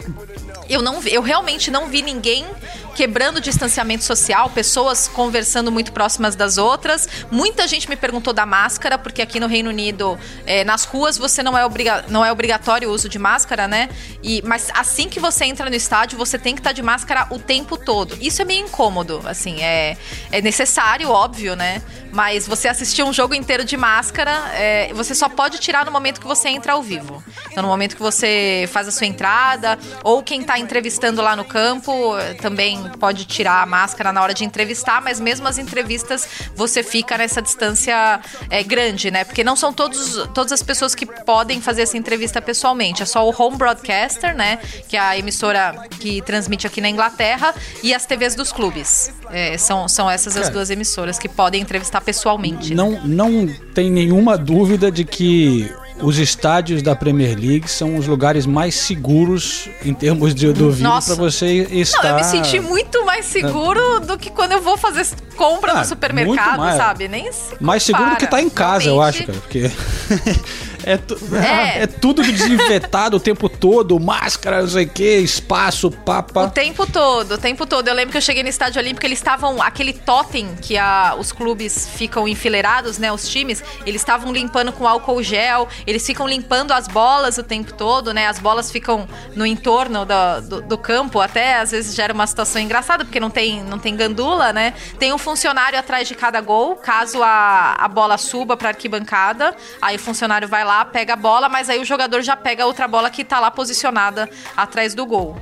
Eu, não, eu realmente não vi ninguém quebrando o distanciamento social, pessoas conversando muito próximas das outras. Muita gente me perguntou da máscara, porque aqui no Reino Unido, eh, nas ruas, você não é, obriga não é obrigatório o uso de máscara, né? E, mas assim que você entra no estádio, você tem que estar de máscara o tempo todo. Isso é meio incômodo, assim, é, é necessário, óbvio, né? Mas você assistir um jogo inteiro de máscara, eh, você só pode tirar no momento que você entra ao vivo. Então, no momento que você faz a sua entrada, ou quem está entrevistando lá no campo eh, pode tirar a máscara na hora de entrevistar, mas mesmo as entrevistas você fica nessa distância eh, grande, né? Porque não são todos, todas as pessoas que podem fazer essa entrevista pessoalmente. É só o home broadcaster, né? Que é a emissora que transmite aqui na Inglaterra, e as TVs dos clubes. Eh, são, são essas as Cara. duas emissoras que podem entrevistar pessoalmente. né? Não, não tem nenhuma dúvida de que os estádios da Premier League são os lugares mais seguros em termos de Nossa. para você estar. Não, eu me senti muito mais seguro do que quando eu vou fazer compra Ah, no supermercado, sabe? Nem se mais seguro do que compara. tá em casa, eu acho, Realmente, cara. Porque (laughs) É, tu- (laughs) é tudo desinfetado o tempo todo, máscara, não sei o que, espaço, papa. O tempo todo, o tempo todo. Eu lembro que eu cheguei no estádio olímpico, eles estavam. Aquele totem que a- os clubes ficam enfileirados, né? Os times, eles estavam limpando com álcool gel, eles ficam limpando as bolas o tempo todo, né? As bolas ficam no entorno da- do, do campo, até às vezes gera uma situação engraçada, porque não tem, não tem gandula, né? Tem um funcionário atrás de cada gol, caso a, a bola suba pra arquibancada, aí o funcionário vai lá, pega a bola, mas aí o jogador já pega outra bola que tá lá posicionada atrás do gol.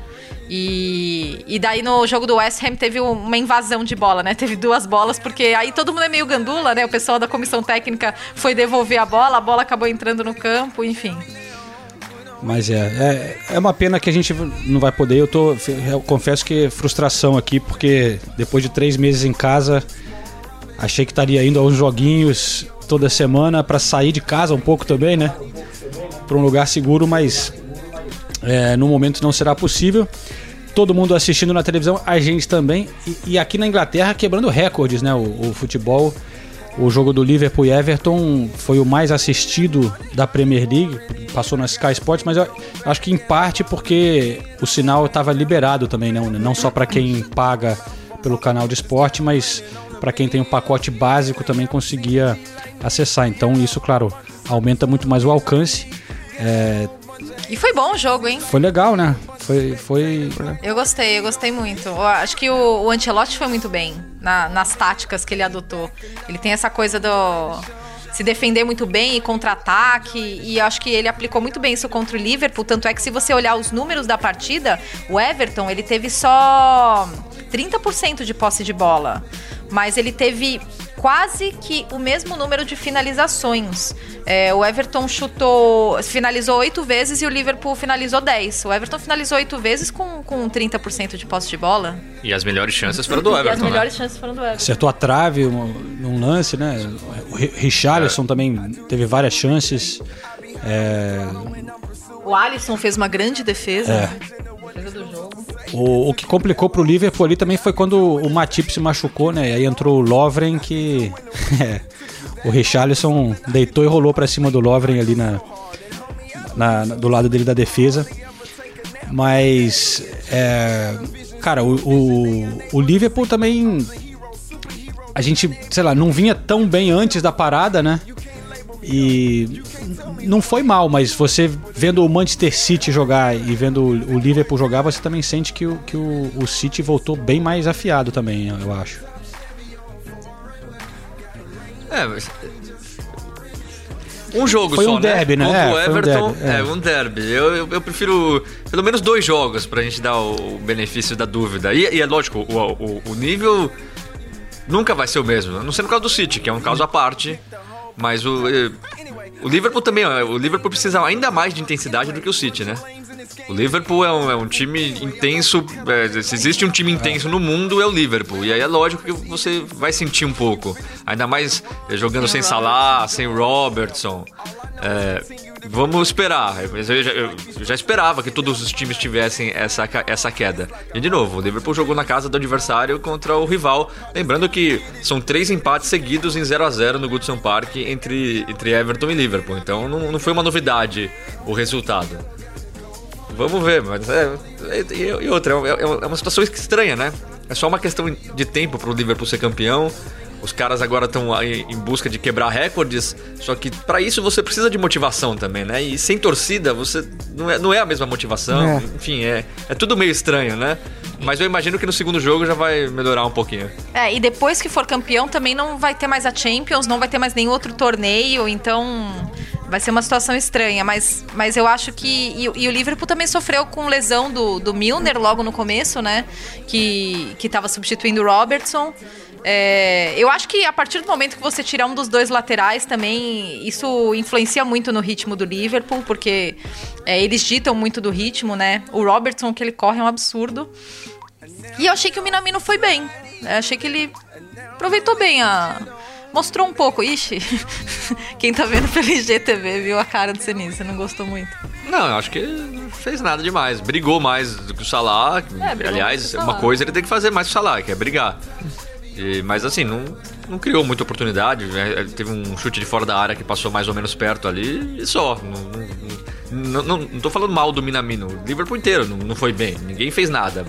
E, e daí no jogo do West Ham teve um- uma invasão de bola, né? Teve duas bolas, porque aí todo mundo é meio gandula, né? O pessoal da comissão técnica foi devolver a bola, a bola acabou entrando no campo, enfim. Mas é, é, é uma pena que a gente não vai poder. Eu, tô, eu confesso que frustração aqui, porque depois de três meses em casa, achei que estaria indo aos joguinhos toda semana para sair de casa um pouco também, né? Para um lugar seguro, mas é, no momento não será possível. Todo mundo assistindo na televisão, a gente também. E, e aqui na Inglaterra quebrando recordes, né? O, o futebol. O jogo do Liverpool e Everton foi o mais assistido da Premier League, passou na Sky Sports, mas acho que em parte porque o sinal estava liberado também, não, não só para quem paga pelo canal de esporte, mas para quem tem o pacote básico também conseguia acessar. Então isso, claro, aumenta muito mais o alcance. É, E foi bom o jogo, hein? foi legal, né? Foi, foi Eu gostei, eu gostei muito. Eu acho que o, o Ancelotti foi muito bem na- nas táticas que ele adotou. Ele tem essa coisa do se defender muito bem e contra-ataque. E acho que ele aplicou muito bem isso contra o Liverpool. Tanto é que se você olhar os números da partida, o Everton ele teve só 30% de posse de bola. Mas ele teve quase que o mesmo número de finalizações. É, o Everton chutou, finalizou oito vezes e o Liverpool finalizou 10. O Everton finalizou oito vezes com, com 30% de posse de bola. E as melhores chances foram do e as Everton, né? melhores chances foram do Everton. acertou a trave um- num lance, né? O Ri- Richarlison também teve várias chances. É, O Alisson fez uma grande defesa. É. O, o que complicou pro Liverpool ali também foi quando o Matip se machucou, né? E aí entrou o Lovren que. (laughs) é, o Richarlison deitou e rolou pra cima do Lovren ali na, na- na- do lado dele da defesa. Mas. é, cara, o, o, o Liverpool também. A gente, sei lá, não vinha tão bem antes da parada, né? E não foi mal, mas você vendo o Manchester City jogar e vendo o Liverpool jogar, você também sente que o, que o, o City voltou bem mais afiado também, eu acho. É, mas... Um jogo Foi só, um derby, né? Contra É, o foi um Everton, derby, é. é. um derby. Eu, eu, eu prefiro pelo menos dois jogos pra gente dar o, o benefício da dúvida. E, e é lógico, o, o, o nível nunca vai ser o mesmo. Não sei no caso do City, que é um caso à parte. Mas o, eh, o Liverpool também, o Liverpool precisa ainda mais de intensidade do que o City, né? O Liverpool é um, é um time intenso. é, se existe um time intenso no mundo, é o Liverpool. E aí é lógico que você vai sentir um pouco. Ainda mais eh, jogando sem Salah, sem Robertson. É, vamos esperar. Eu já, eu já esperava que todos os times tivessem essa, essa queda. E de novo, o Liverpool jogou na casa do adversário contra o rival. Lembrando que são três empates seguidos em 0 a 0 no Goodson Park entre, entre Everton e Liverpool. Então não, não foi uma novidade o resultado. Vamos ver, mas é. E, outra, é, é- é uma situação estranha, né? É só uma questão de tempo pro Liverpool ser campeão. Os caras agora estão em busca de quebrar recordes, só que para isso você precisa de motivação também, né? E sem torcida você não é, não é a mesma motivação. É. Enfim, é, é tudo meio estranho, né? Mas eu imagino que no segundo jogo já vai melhorar um pouquinho. É, e depois que for campeão também não vai ter mais a Champions, não vai ter mais nenhum outro torneio, então vai ser uma situação estranha. Mas, mas eu acho que. E, e o Liverpool também sofreu com lesão do, do Milner logo no começo, né? Que, que tava substituindo o Robertson. É, eu acho que a partir do momento que você tirar um dos dois laterais também, isso influencia muito no ritmo do Liverpool, porque é, eles ditam muito do ritmo, né? O Robertson que ele corre é um absurdo. E eu achei que o Minamino foi bem. Eu achei que ele aproveitou bem a. Mostrou um pouco. Ixi, (laughs) quem tá vendo pelo IGTV viu a cara do Senise, não gostou muito. Não, eu acho que não fez nada demais. Brigou mais do que o Salah. É, Aliás, o uma coisa ele tem que fazer mais que o Salah, que é brigar. E- mas assim, não, não criou muita oportunidade. né? Ele Teve um chute de fora da área que passou mais ou menos perto ali e só. Não, não, não, não- tô falando mal do Minamino. O Liverpool inteiro não, não foi bem. Ninguém fez nada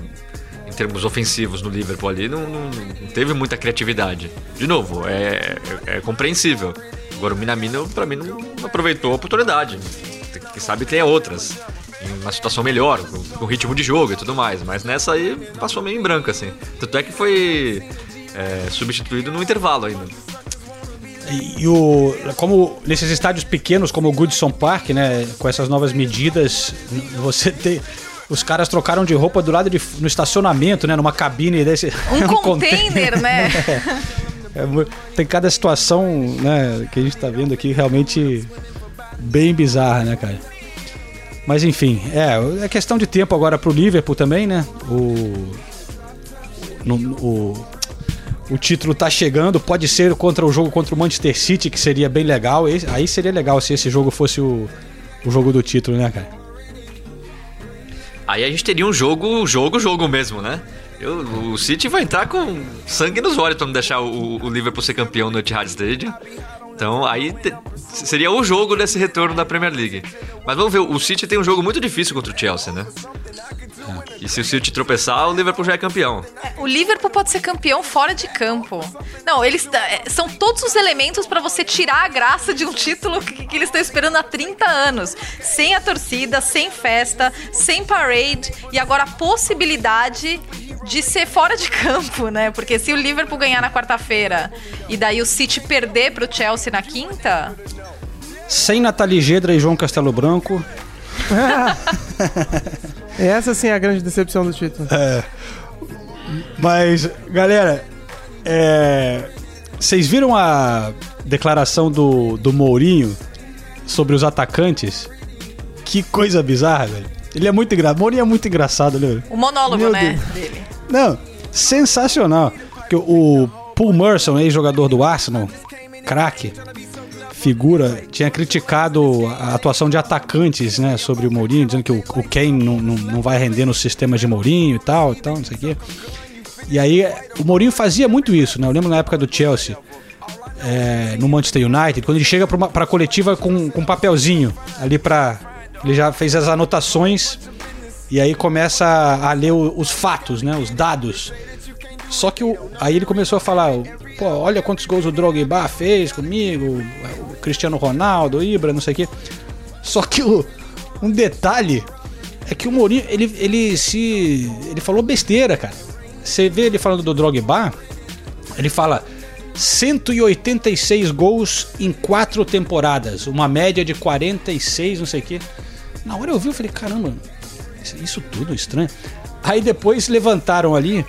em termos ofensivos no Liverpool ali. Não, não- não teve muita criatividade. De novo, é, é, é compreensível. Agora o Minamino, pra mim, não aproveitou a oportunidade. Quem sabe tenha outras. Em uma situação melhor, com, com ritmo de jogo e tudo mais. Mas nessa aí passou meio em branco, assim. Tanto é que foi é, substituído no intervalo ainda. E, e o, como nesses estádios pequenos, como o Goodson Park, né, com essas novas medidas, você tem. Os caras trocaram de roupa do lado de no estacionamento, né, numa cabine desse. (laughs) Um container, né? (laughs) É mu- tem cada situação, né, que a gente tá vendo aqui realmente bem bizarra, né, cara? Mas enfim, é, é questão de tempo agora pro Liverpool também, né? O no- o o título tá chegando, pode ser contra o jogo contra o Manchester City, que seria bem legal. Aí seria legal se esse jogo fosse o, o jogo do título, né, cara? Aí a gente teria um jogo, jogo, jogo mesmo, né? Eu- o City vai entrar com sangue nos olhos pra não deixar o, o Liverpool ser campeão no Etihad Stadium. Então aí te- seria o jogo desse retorno da Premier League. Mas vamos ver, o City tem um jogo muito difícil contra o Chelsea, né? E se o City tropeçar, o Liverpool já é campeão. O Liverpool pode ser campeão fora de campo. Não, eles é, são todos os elementos pra você tirar a graça de um título que, que eles estão esperando há 30 anos. Sem a torcida, sem festa, sem parade e agora a possibilidade de ser fora de campo, né? Porque se o Liverpool ganhar na quarta-feira e daí o City perder pro Chelsea na quinta, Sem Nathalie Gedra e João Castelo Branco. (laughs) Essa sim é a grande decepção do título. É. Mas, galera, é, vocês viram a declaração do, do Mourinho sobre os atacantes? Que coisa bizarra, velho. Ele é muito engraçado. Mourinho é muito engraçado, né? velho? o monólogo, Meu né, dele. Não, sensacional. Que o Paul Merson, ex-jogador do Arsenal, craque, figura, tinha criticado a atuação de atacantes, né, sobre o Mourinho, dizendo que o, o Kane não, não, não vai render nos sistemas de Mourinho e tal, e tal, não sei o quê. E aí, o Mourinho fazia muito isso, né? Eu lembro na época do Chelsea, é, no Manchester United, quando ele chega uma, pra coletiva com, com um papelzinho ali pra. Ele já fez as anotações e aí começa a, a ler o- os fatos, né? Os dados. Só que o, aí ele começou a falar, pô, olha quantos gols o Drogba fez comigo, o, Cristiano Ronaldo, o Ibra, não sei o quê. Só que o, um detalhe é que o Mourinho, ele, ele se. ele falou besteira, cara. Você vê ele falando do Drogba, ele fala 186 gols em quatro temporadas, uma média de 46, não sei o quê. Na hora eu vi, eu falei, caramba, isso tudo estranho. Aí depois levantaram ali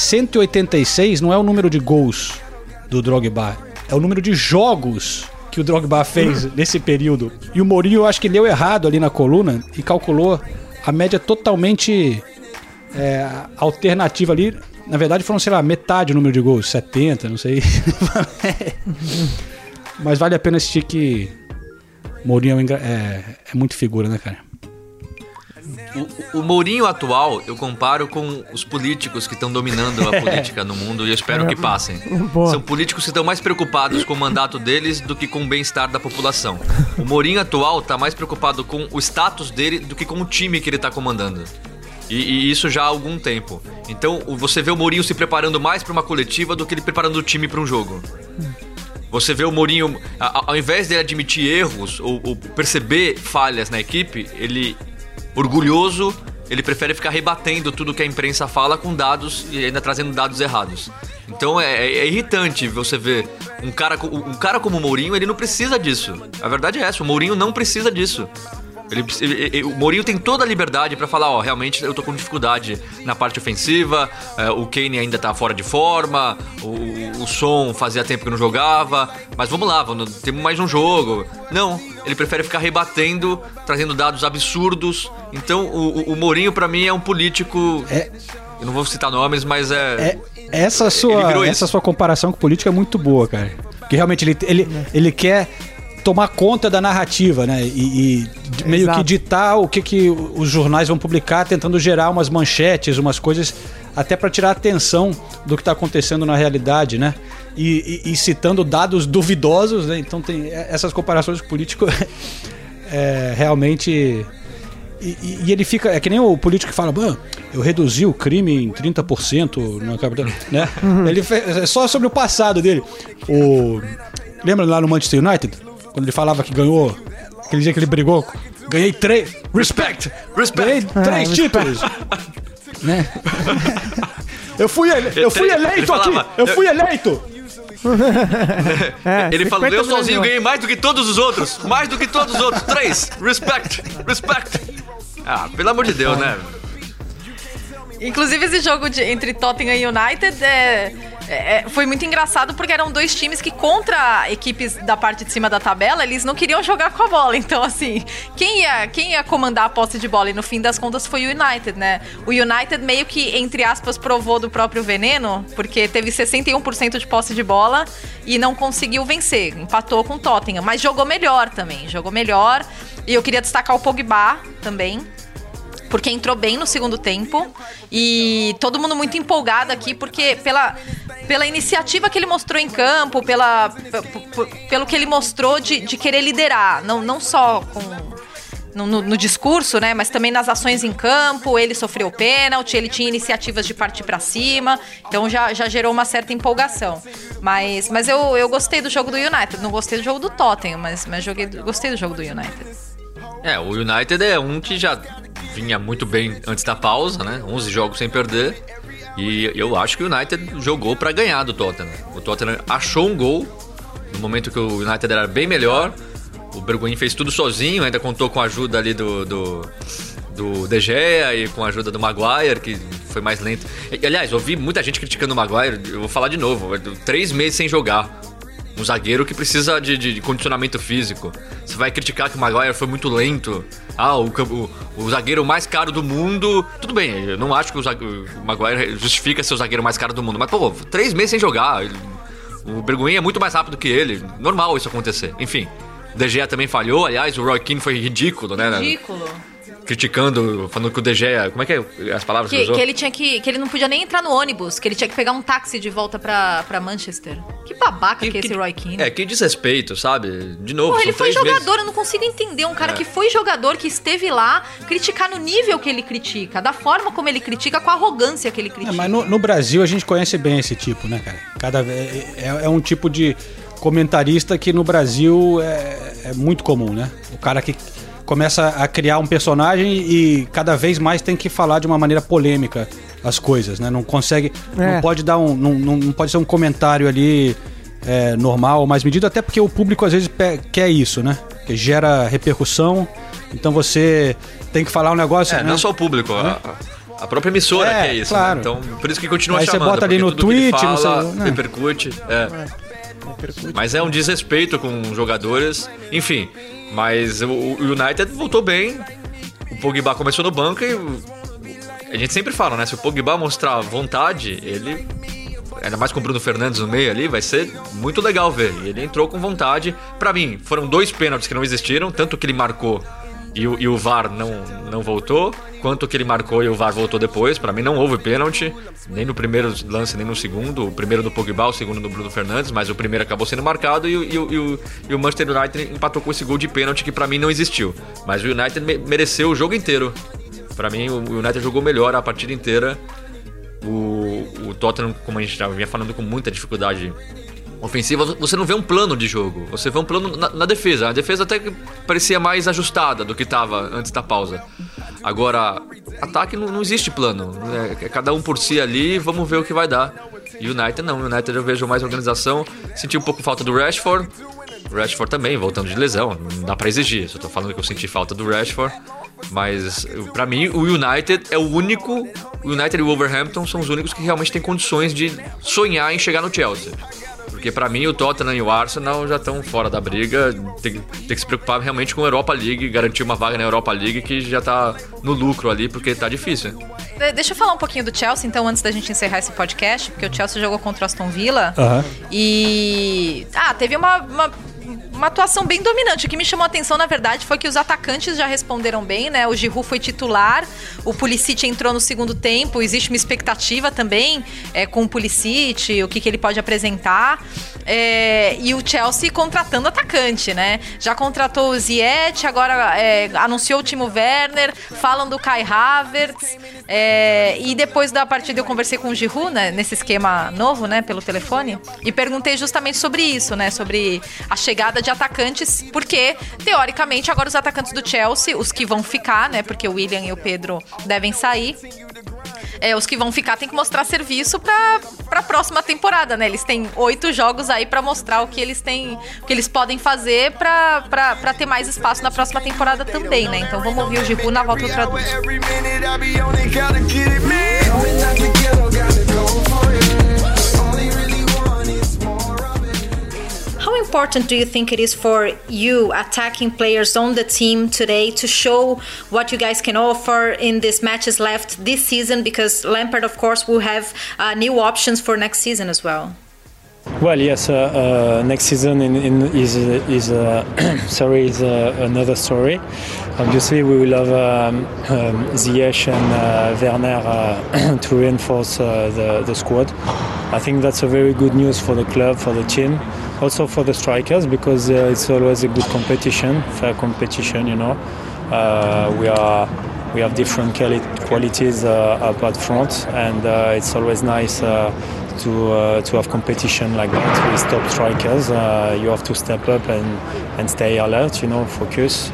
186 não é o número de gols do Drogba, é o número de jogos que o Drogba fez (laughs) nesse período. E o Mourinho eu acho que leu errado ali na coluna e calculou a média totalmente é, alternativa ali. Na verdade foram, sei lá, metade o número de gols, 70, não sei. (laughs) Mas vale a pena assistir que Mourinho é, é, é muito figura, né, cara? O, o Mourinho atual eu comparo com os políticos que estão dominando a (laughs) política no mundo e eu espero que passem. Boa. São políticos que estão mais preocupados com o mandato deles do que com o bem-estar da população. O Mourinho atual está mais preocupado com o status dele do que com o time que ele está comandando. E, e isso já há algum tempo. Então você vê o Mourinho se preparando mais para uma coletiva do que ele preparando o time para um jogo. Você vê o Mourinho, ao invés de admitir erros ou, ou perceber falhas na equipe, ele, orgulhoso, ele prefere ficar rebatendo tudo que a imprensa fala com dados e ainda trazendo dados errados. Então é, é- é irritante você ver um cara, um cara como o Mourinho, ele não precisa disso. A verdade é essa, o Mourinho não precisa disso. Ele, ele- ele- o Mourinho tem toda a liberdade pra falar, ó, realmente eu tô com dificuldade na parte ofensiva, é, o Kane ainda tá fora de forma, o, o, Son fazia tempo que não jogava, mas vamos lá, vamos, temos mais um jogo. Não, ele prefere ficar rebatendo, trazendo dados absurdos. Então o, o- Mourinho pra mim é um político. Eu não vou citar nomes, mas é. Essa Ele sua, essa sua comparação com política é muito boa, cara. Porque realmente ele, ele, ele quer tomar conta da narrativa, né? E, e meio Exato. que ditar o que, que os jornais vão publicar, tentando gerar umas manchetes, umas coisas, até para tirar a atenção do que tá acontecendo na realidade, né? e, e- e citando dados duvidosos, né? Então tem essas comparações político (laughs) é, realmente. E, e- e ele fica. É que nem o político que fala, "Bom, eu reduzi o crime em 30% na capital. Né? Ele fe- é só sobre o passado dele. O, lembra lá no Manchester United? Quando ele falava que ganhou. Aquele dia que ele brigou. Ganhei três. Respect! Ganhei três É, títulos. (laughs) né? Eu fui, ele- eu fui Ele eleito falava, aqui! Eu fui eleito! (laughs) Ele falou, 50 eu sozinho ganhei mais do que todos os outros. Mais do que todos os outros. Três. Respect. Respect. Ah, pelo amor de Deus, né? Inclusive, esse jogo de- entre Tottenham e United é, é, foi muito engraçado porque eram dois times que, contra equipes da parte de cima da tabela, eles não queriam jogar com a bola. Então, assim, quem ia, quem ia comandar a posse de bola? E no fim das contas foi o United, né? O United meio que, entre aspas, provou do próprio veneno, porque teve 61% de posse de bola e não conseguiu vencer. Empatou com o Tottenham, mas jogou melhor também. Jogou melhor. E eu queria destacar o Pogba também porque entrou bem no segundo tempo e todo mundo muito empolgado aqui porque pela, pela iniciativa que ele mostrou em campo, pela, pelo que ele mostrou de, de querer liderar, não, não só com no, no- no discurso, né, mas também nas ações em campo. Ele sofreu pênalti, ele tinha iniciativas de partir pra cima, então já, já gerou uma certa empolgação. Mas, mas eu, eu gostei do jogo do United, não gostei do jogo do Tottenham, mas, mas joguei, gostei do jogo do United. É, o United é um que já vinha muito bem antes da pausa, né? 11 jogos sem perder. E eu acho que o United jogou pra ganhar do Tottenham. O Tottenham achou um gol no momento que o United era bem melhor. O Berguin fez tudo sozinho, ainda contou com a ajuda ali do, do, do De Gea e com a ajuda do Maguire, que foi mais lento. E, aliás, ouvi muita gente criticando o Maguire, eu vou falar de novo, três meses sem jogar. Um zagueiro que precisa de, de- de condicionamento físico. Você vai criticar que o Maguire foi muito lento. Ah, o, o- o zagueiro mais caro do mundo. Tudo bem, eu não acho que o, o Maguire justifica ser o zagueiro mais caro do mundo. Mas, pô, três meses sem jogar. O Berguin é muito mais rápido que ele. Normal isso acontecer. Enfim, o De Gea também falhou. Aliás, o Roy Keane foi ridículo, né? Ridículo. Criticando, falando que o Gea... Como é que é as palavras que, Que, usou? que ele tinha que. Que ele não podia nem entrar no ônibus, que ele tinha que pegar um táxi de volta pra, pra Manchester. Que babaca que, é esse Roy Keane. É, que desrespeito, sabe? De novo, Porra, ele foi três meses. jogador, eu não consigo entender. Um cara É. que foi jogador, que esteve lá, criticar no nível que ele critica, da forma como ele critica, com a arrogância que ele É, critica. mas no, no Brasil a gente conhece bem esse tipo, né, cara? Cada, é, é- é um tipo de comentarista que no Brasil é, é muito comum, né? O cara que começa a criar um personagem e cada vez mais tem que falar de uma maneira polêmica as coisas, né? Não consegue, É. não pode dar um, não, não, pode ser um comentário ali é, normal, mais medido, até porque o público às vezes quer isso, né? Que gera repercussão. Então você tem que falar um negócio. É, né? não só o público, a, a própria emissora É, que é isso. claro. né? Então, por isso que continua Aí você chamando. bota ali no tweet, não fala, sei, né? repercute. É. Mas é um desrespeito com jogadores. Enfim, mas o, United voltou bem. O Pogba começou no banco e a gente sempre fala, né? Se o Pogba mostrar vontade, ele ainda mais com o Bruno Fernandes no meio ali, vai ser muito legal ver. Ele entrou com vontade. Pra mim, foram dois pênaltis que não existiram, tanto que ele marcou e o, e o VAR não, não voltou, quanto que ele marcou e o VAR voltou depois. Pra mim não houve pênalti, nem no primeiro lance, nem no segundo. O primeiro do Pogba, o segundo do Bruno Fernandes, mas o primeiro acabou sendo marcado e, o- e, e o, e o Manchester United empatou com esse gol de pênalti que pra mim não existiu. Mas o United me- mereceu o jogo inteiro. Pra mim, o United jogou melhor a partida inteira. O, o Tottenham, como a gente já vinha falando, com muita dificuldade ofensiva, você não vê um plano de jogo. Você vê um plano na, na defesa. A defesa até parecia mais ajustada do que estava antes da pausa. Agora, ataque não, não existe plano. É, é cada um por si ali, vamos ver o que vai dar. United não. United eu vejo mais organização. Senti um pouco falta do Rashford. Rashford também, voltando de lesão. Não dá pra exigir. Só tô falando que eu senti falta do Rashford. Mas, pra mim, o United é o único. O United e o Wolverhampton são os únicos que realmente têm condições de sonhar em chegar no Chelsea. Porque pra mim o Tottenham e o Arsenal já estão fora da briga. Tem, tem que se preocupar realmente com a Europa League, garantir uma vaga na Europa League que já tá no lucro ali, porque tá difícil. De- Deixa eu falar um pouquinho do Chelsea, então, antes da gente encerrar esse podcast, porque o Chelsea jogou contra o Aston Villa. Aham. E. Ah, teve uma, uma, uma atuação bem dominante. O que me chamou a atenção, na verdade, foi que os atacantes já responderam bem, né? O Giroud foi titular, o Pulisic entrou no segundo tempo, existe uma expectativa também é, com o Pulisic, o que, que ele pode apresentar. É, e o Chelsea contratando atacante, né? Já contratou o Ziyech, agora é, anunciou o Timo Werner, falam do Kai Havertz. É, e depois da partida eu conversei com o Giroud, né, nesse esquema novo, né, pelo telefone, e perguntei justamente sobre isso, né, sobre a chegada de atacantes, porque teoricamente agora os atacantes do Chelsea, os que vão ficar, né, porque o William e o Pedro devem sair, é, os que vão ficar têm que mostrar serviço para a próxima temporada, né? Eles têm oito jogos aí para mostrar o que eles têm, o que eles podem fazer para ter mais espaço na próxima temporada também, né? Então vamos ouvir o Gibu na volta do tradutor. Important do you think it is for you attacking players on the team today to show what you guys can offer in these matches left this season? Because Lampard, of course, will have uh, new options for next season as well. Well, yes. Uh, uh, next season in, in is is uh, (clears throat) sorry is uh, another story. Obviously, we will have um, um, Ziyech and uh, Werner uh, (clears throat) to reinforce the the squad. I think that's a very good news for the club, for the team, also for the strikers because it's always a good competition, fair competition. You know, we are we have different qualities up at front, and it's always nice to uh, to have competition like that with top strikers. Uh, you have to step up and and stay alert, you know, focus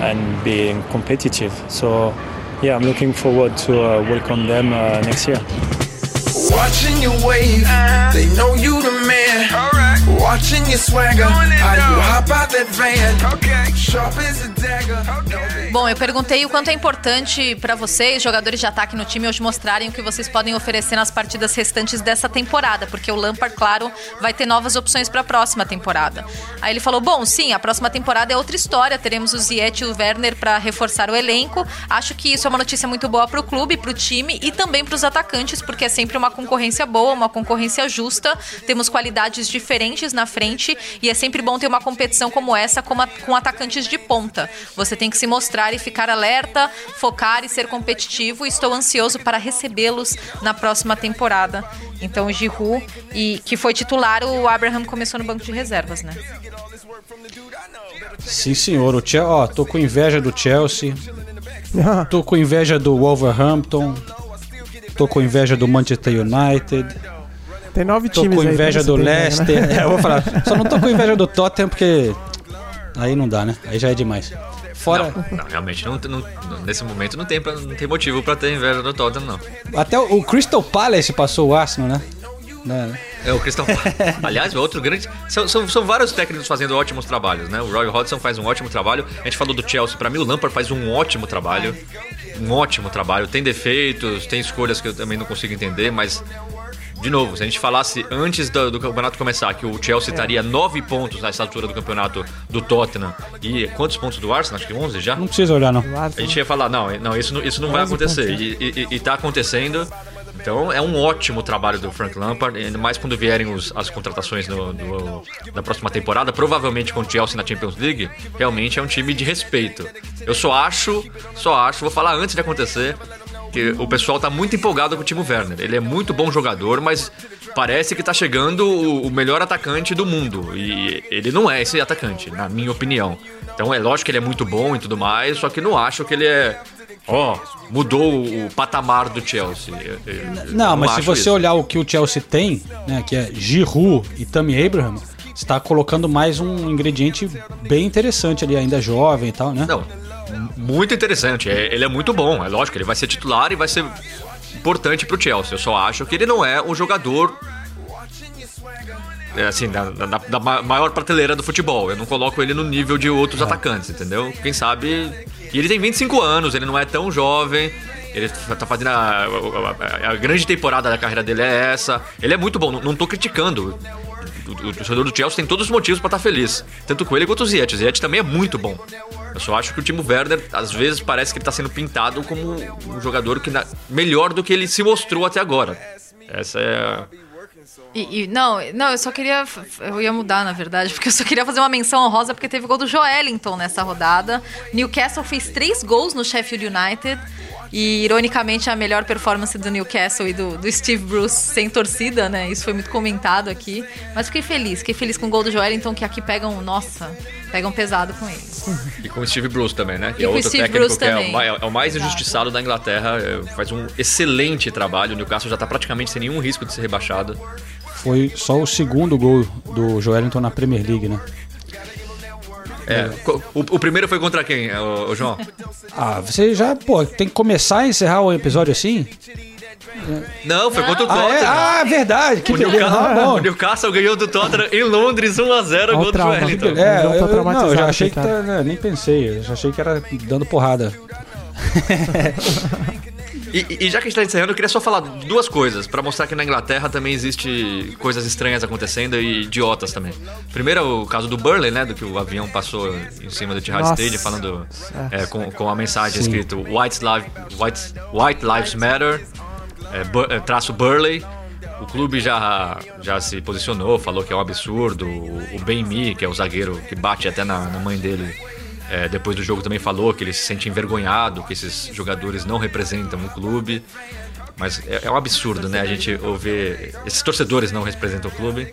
and being competitive. So yeah, I'm looking forward to uh, welcome them next year. Watching you wave, they know you the man. Watching your swagger, how you hop out that van. Sharp as a dagger. Bom, eu perguntei o quanto é importante para vocês, jogadores de ataque no time, hoje mostrarem o que vocês podem oferecer nas partidas restantes dessa temporada, porque o Lampard, claro, vai ter novas opções para a próxima temporada. Aí ele falou: "Bom, sim, a próxima temporada é outra história, teremos o Ziyech e o Werner para reforçar o elenco. Acho que isso é uma notícia muito boa para o clube, para o time e também para os atacantes, porque é sempre uma concorrência boa, uma concorrência justa. Temos qualidades diferentes na frente e é sempre bom ter uma competição como essa com, a, com atacantes de ponta. Você tem que se mostrar e ficar alerta, focar e ser competitivo. Estou ansioso para recebê-los na próxima temporada. Então o Giroud, e que foi titular, o Abraham começou no banco de reservas, né? Sim, senhor. O Chelsea, ó, tô com inveja do Chelsea. (laughs) tô com inveja do Wolverhampton. Tô com inveja do Manchester United. Tem nove tô times com inveja aí do né? Leicester. (laughs) É, eu vou falar. Só não tô com inveja do Tottenham porque aí não dá, né? Aí já é demais. Fora. Não, não realmente, não, não, nesse momento não tem, pra, não tem motivo pra ter inveja do Tottenham, não. Até o, o Crystal Palace passou o Arsenal, né? né? É, o Crystal (laughs) Aliás, outro grande. São, são, são, vários técnicos fazendo ótimos trabalhos, né? O Roy Hodgson faz um ótimo trabalho. A gente falou do Chelsea, pra mim o Lampard faz um ótimo trabalho. Um ótimo trabalho. Tem defeitos, tem escolhas que eu também não consigo entender, mas de novo, se a gente falasse antes do, do campeonato começar que o Chelsea é. estaria 9 pontos nessa altura do campeonato do Tottenham e quantos pontos do Arsenal? Acho que 11 já? Não precisa olhar, não. A gente ia falar, não, não isso, não, isso não vai acontecer. E, e, e tá acontecendo. Então é um ótimo trabalho do Frank Lampard, ainda mais quando vierem os, as contratações no, do, da próxima temporada, provavelmente com o Chelsea na Champions League, realmente é um time de respeito. Eu só acho, só acho, vou falar antes de acontecer, que o pessoal tá muito empolgado com o Timo Werner. Ele é muito bom jogador, mas parece que tá chegando o, melhor atacante do mundo. E ele não é esse atacante, na minha opinião. Então é lógico que ele é muito bom e tudo mais, só que não acho que ele é. Ó, oh, mudou o patamar do Chelsea. Eu, eu, não, não, mas se você isso. olhar o que o Chelsea tem, né, que é Giroud e Tammy Abraham, está colocando mais um ingrediente bem interessante ali, ainda jovem e tal, né? Não, muito interessante. Ele é muito bom, é lógico, ele vai ser titular e vai ser importante pro Chelsea. Eu só acho que ele não é um jogador. É, assim, da, da, da, maior prateleira do futebol. Eu não coloco ele no nível de outros é. atacantes, entendeu? Quem sabe. E ele tem 25 anos, ele não é tão jovem. Ele tá fazendo a, a, a grande temporada da carreira dele é essa. Ele é muito bom, não, não tô criticando. O, o torcedor do Chelsea tem todos os motivos para estar tá feliz. Tanto com ele quanto o Ziyech. O Ziyech também é muito bom. Eu só acho que o Timo Werner, às vezes, parece que ele tá sendo pintado como um jogador que na... melhor do que ele se mostrou até agora. Essa é E, e- não, não, eu só queria. Eu ia mudar, na verdade, porque eu só queria fazer uma menção honrosa porque teve gol do Joelinton nessa rodada. Newcastle fez três gols no Sheffield United. E, ironicamente, a melhor performance do Newcastle e do, do Steve Bruce sem torcida, né? Isso foi muito comentado aqui. Mas fiquei feliz, fiquei feliz com o gol do Joelinton, que aqui pegam, nossa, pegam pesado com ele. E com o Steve Bruce também, né? Que E é o outro Steve técnico Bruce que é o, também. é o mais injustiçado da Inglaterra. é, Faz um excelente trabalho. O Newcastle já tá praticamente sem nenhum risco de ser rebaixado. Foi só o segundo gol do Joelinton na Premier League, né? É, o, o primeiro foi contra quem, ô, ô, João? Ah, você já, pô, tem que começar e encerrar o episódio assim? Não, foi contra o Ah, é? Tottenham. Ah, verdade, que o. Newcastle, Ah, bom. o Newcastle ganhou do Tottenham em Londres 1x0 Olha o gol do. Joelinton. É, Não eu, eu- não, eu já achei que tá, né, nem pensei, eu já achei que era dando porrada. (laughs) E, e já que a gente tá encerrando, eu queria só falar duas coisas, pra mostrar que na Inglaterra também existe coisas estranhas acontecendo e idiotas também. Primeiro é o caso do Burley, né? Do que o avião passou em cima do Nossa. Stadium, falando É. é, com, com a mensagem Sim. escrito White, White, White Lives Matter, é, é, traço Burley. O clube já, já se posicionou, falou que é um absurdo. O, Ben Mee, que é o zagueiro que bate até na, na mãe dele, é, depois do jogo também falou que ele se sente envergonhado, que esses jogadores não representam o clube. Mas é, é um absurdo, né? A gente ouvir. Esses torcedores não representam o clube.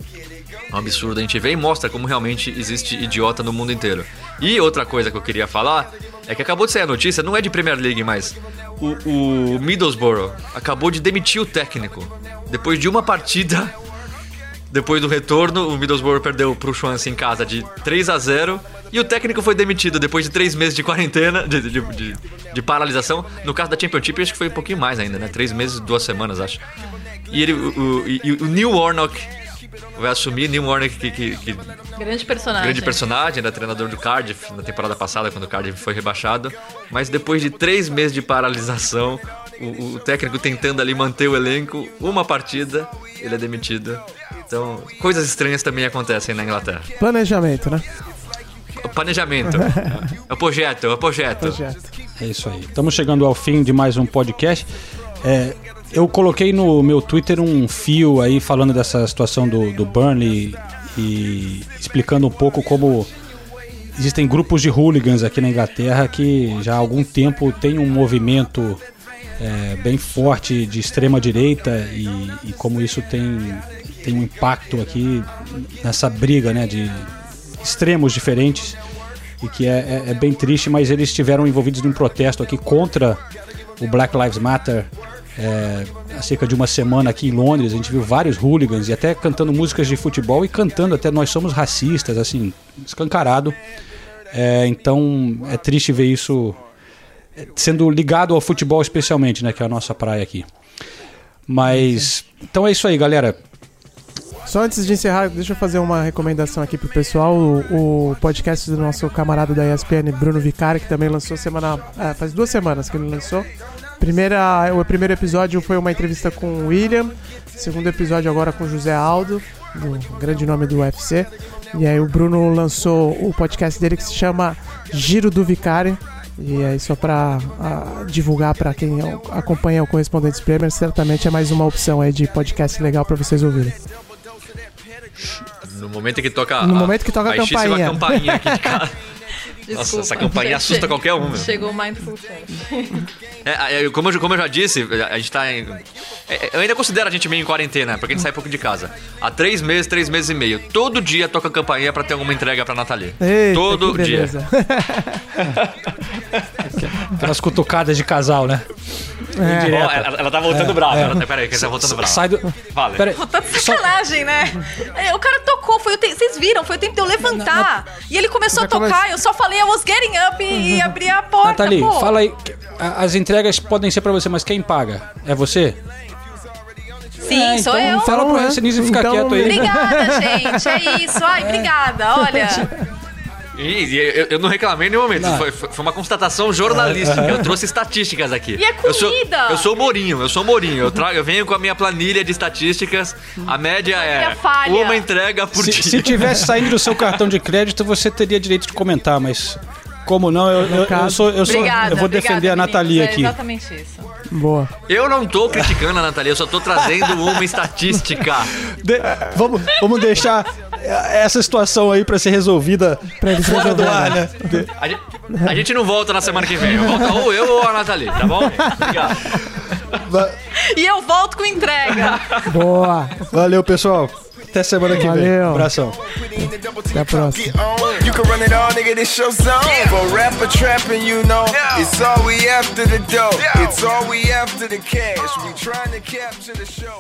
É um absurdo. A gente vê e mostra como realmente existe idiota no mundo inteiro. E outra coisa que eu queria falar é que acabou de sair a notícia, não é de Premier League, mas o, o Middlesbrough acabou de demitir o técnico. Depois de uma partida depois do retorno, o Middlesbrough perdeu pro Swansea em casa de 3 a 0 e o técnico foi demitido depois de três meses de quarentena, de, de, de- de paralisação. No caso da Championship, acho que foi um pouquinho mais ainda, né? Três meses duas semanas, acho. E, ele, o, o, e o Neil Warnock vai assumir. Neil Warnock, que, que, que Grande personagem. grande personagem, era treinador do Cardiff na temporada passada, quando o Cardiff foi rebaixado. Mas depois de três meses de paralisação, o, o técnico tentando ali manter o elenco, uma partida, ele é demitido. Então, coisas estranhas também acontecem na Inglaterra. Planejamento, né? Planejamento. (laughs) É o projeto, é o projeto. Projeto. É isso aí. Estamos chegando ao fim de mais um podcast. É, eu coloquei no meu Twitter um fio aí falando dessa situação do, do Burnley e explicando um pouco como existem grupos de hooligans aqui na Inglaterra que já há algum tempo tem um movimento é, bem forte de extrema direita e, e como isso tem, tem um impacto aqui nessa briga né, de extremos diferentes e que é, é- é bem triste, mas eles estiveram envolvidos num protesto aqui contra o Black Lives Matter é, há cerca de uma semana aqui em Londres. A gente viu vários hooligans e até cantando músicas de futebol e cantando até nós somos racistas, assim, escancarado. É, então é triste ver isso é, sendo ligado ao futebol especialmente, né, que é a nossa praia aqui. Mas então é isso aí, galera. Só antes de encerrar, deixa eu fazer uma recomendação aqui pro pessoal. O, o podcast do nosso camarada da ESPN, Bruno Vicari, que também lançou semana. é, faz duas semanas que ele lançou. Primeira, o primeiro episódio foi uma entrevista com o William. Segundo episódio agora com o José Aldo, do grande nome do UFC. E aí o Bruno lançou o podcast dele que se chama Giro do Vicari. E aí só pra ah, divulgar pra quem acompanha o Correspondentes Premier, certamente é mais uma opção aí de podcast legal pra vocês ouvirem. No momento em que toca No momento que toca a campainha. campainha aqui de casa. (laughs) Nossa, Desculpa. essa campainha assusta qualquer um, meu. Chegou o Mindful. É, é, como, eu, como eu já disse, a gente tá em. é, Eu ainda considero a gente meio em quarentena, porque a gente sai pouco de casa. Há três meses, três meses e meio. Todo dia toca campainha pra ter alguma entrega pra Nathalie. Eita, Todo dia. (laughs) Aquelas cutucadas de casal, né? É. Ó, ela, ela tá voltando É, brava. é. Ela tá, peraí, que ela tá voltando brava. Sai do. Vale. Peraí. Tá de sacanagem, né? É, O cara tocou, foi te- vocês viram, foi o tempo de eu levantar. E ele começou a tocar, eu só falei I was getting up e, e abri a porta. Nathalie, pô. fala aí. As entregas podem ser pra você, mas quem paga? É você? Sim, É, sou então eu. Fala pro. Renise ficar Então, quieto aí. Obrigada, gente. É isso. Ai, obrigada. (laughs) Olha. Eu, eu não reclamei em nenhum momento. Foi, foi uma constatação jornalística. Eu trouxe estatísticas aqui. E a Eu sou, comida? eu sou o Mourinho, eu sou o Mourinho. Eu, trago, eu venho com a minha planilha de estatísticas. A média é falha. uma entrega por Se, dia. se tivesse saindo do seu cartão de crédito, você teria direito de comentar, mas Como não? Eu, eu, eu sou, eu, sou, Obrigada, eu vou obrigada, defender a meninos. Nathalie É aqui. exatamente isso. Boa. Eu não tô criticando a Nathalie, eu só tô trazendo uma estatística. (laughs) De- vamos, vamos deixar essa situação aí pra ser resolvida Pra eles fora do ar, né? A gente, a gente não volta na semana que vem. Volta ou eu ou a Nathalie, tá bom? Obrigado. E eu volto com entrega. Boa. Valeu, pessoal. Até semana que vem. Valeu. Abração. Até a próxima. You can run it all, nigga, this your zone. For rapper trapping, you know, it's all we after the dough. It's all we after the cash. We trying to capture the show.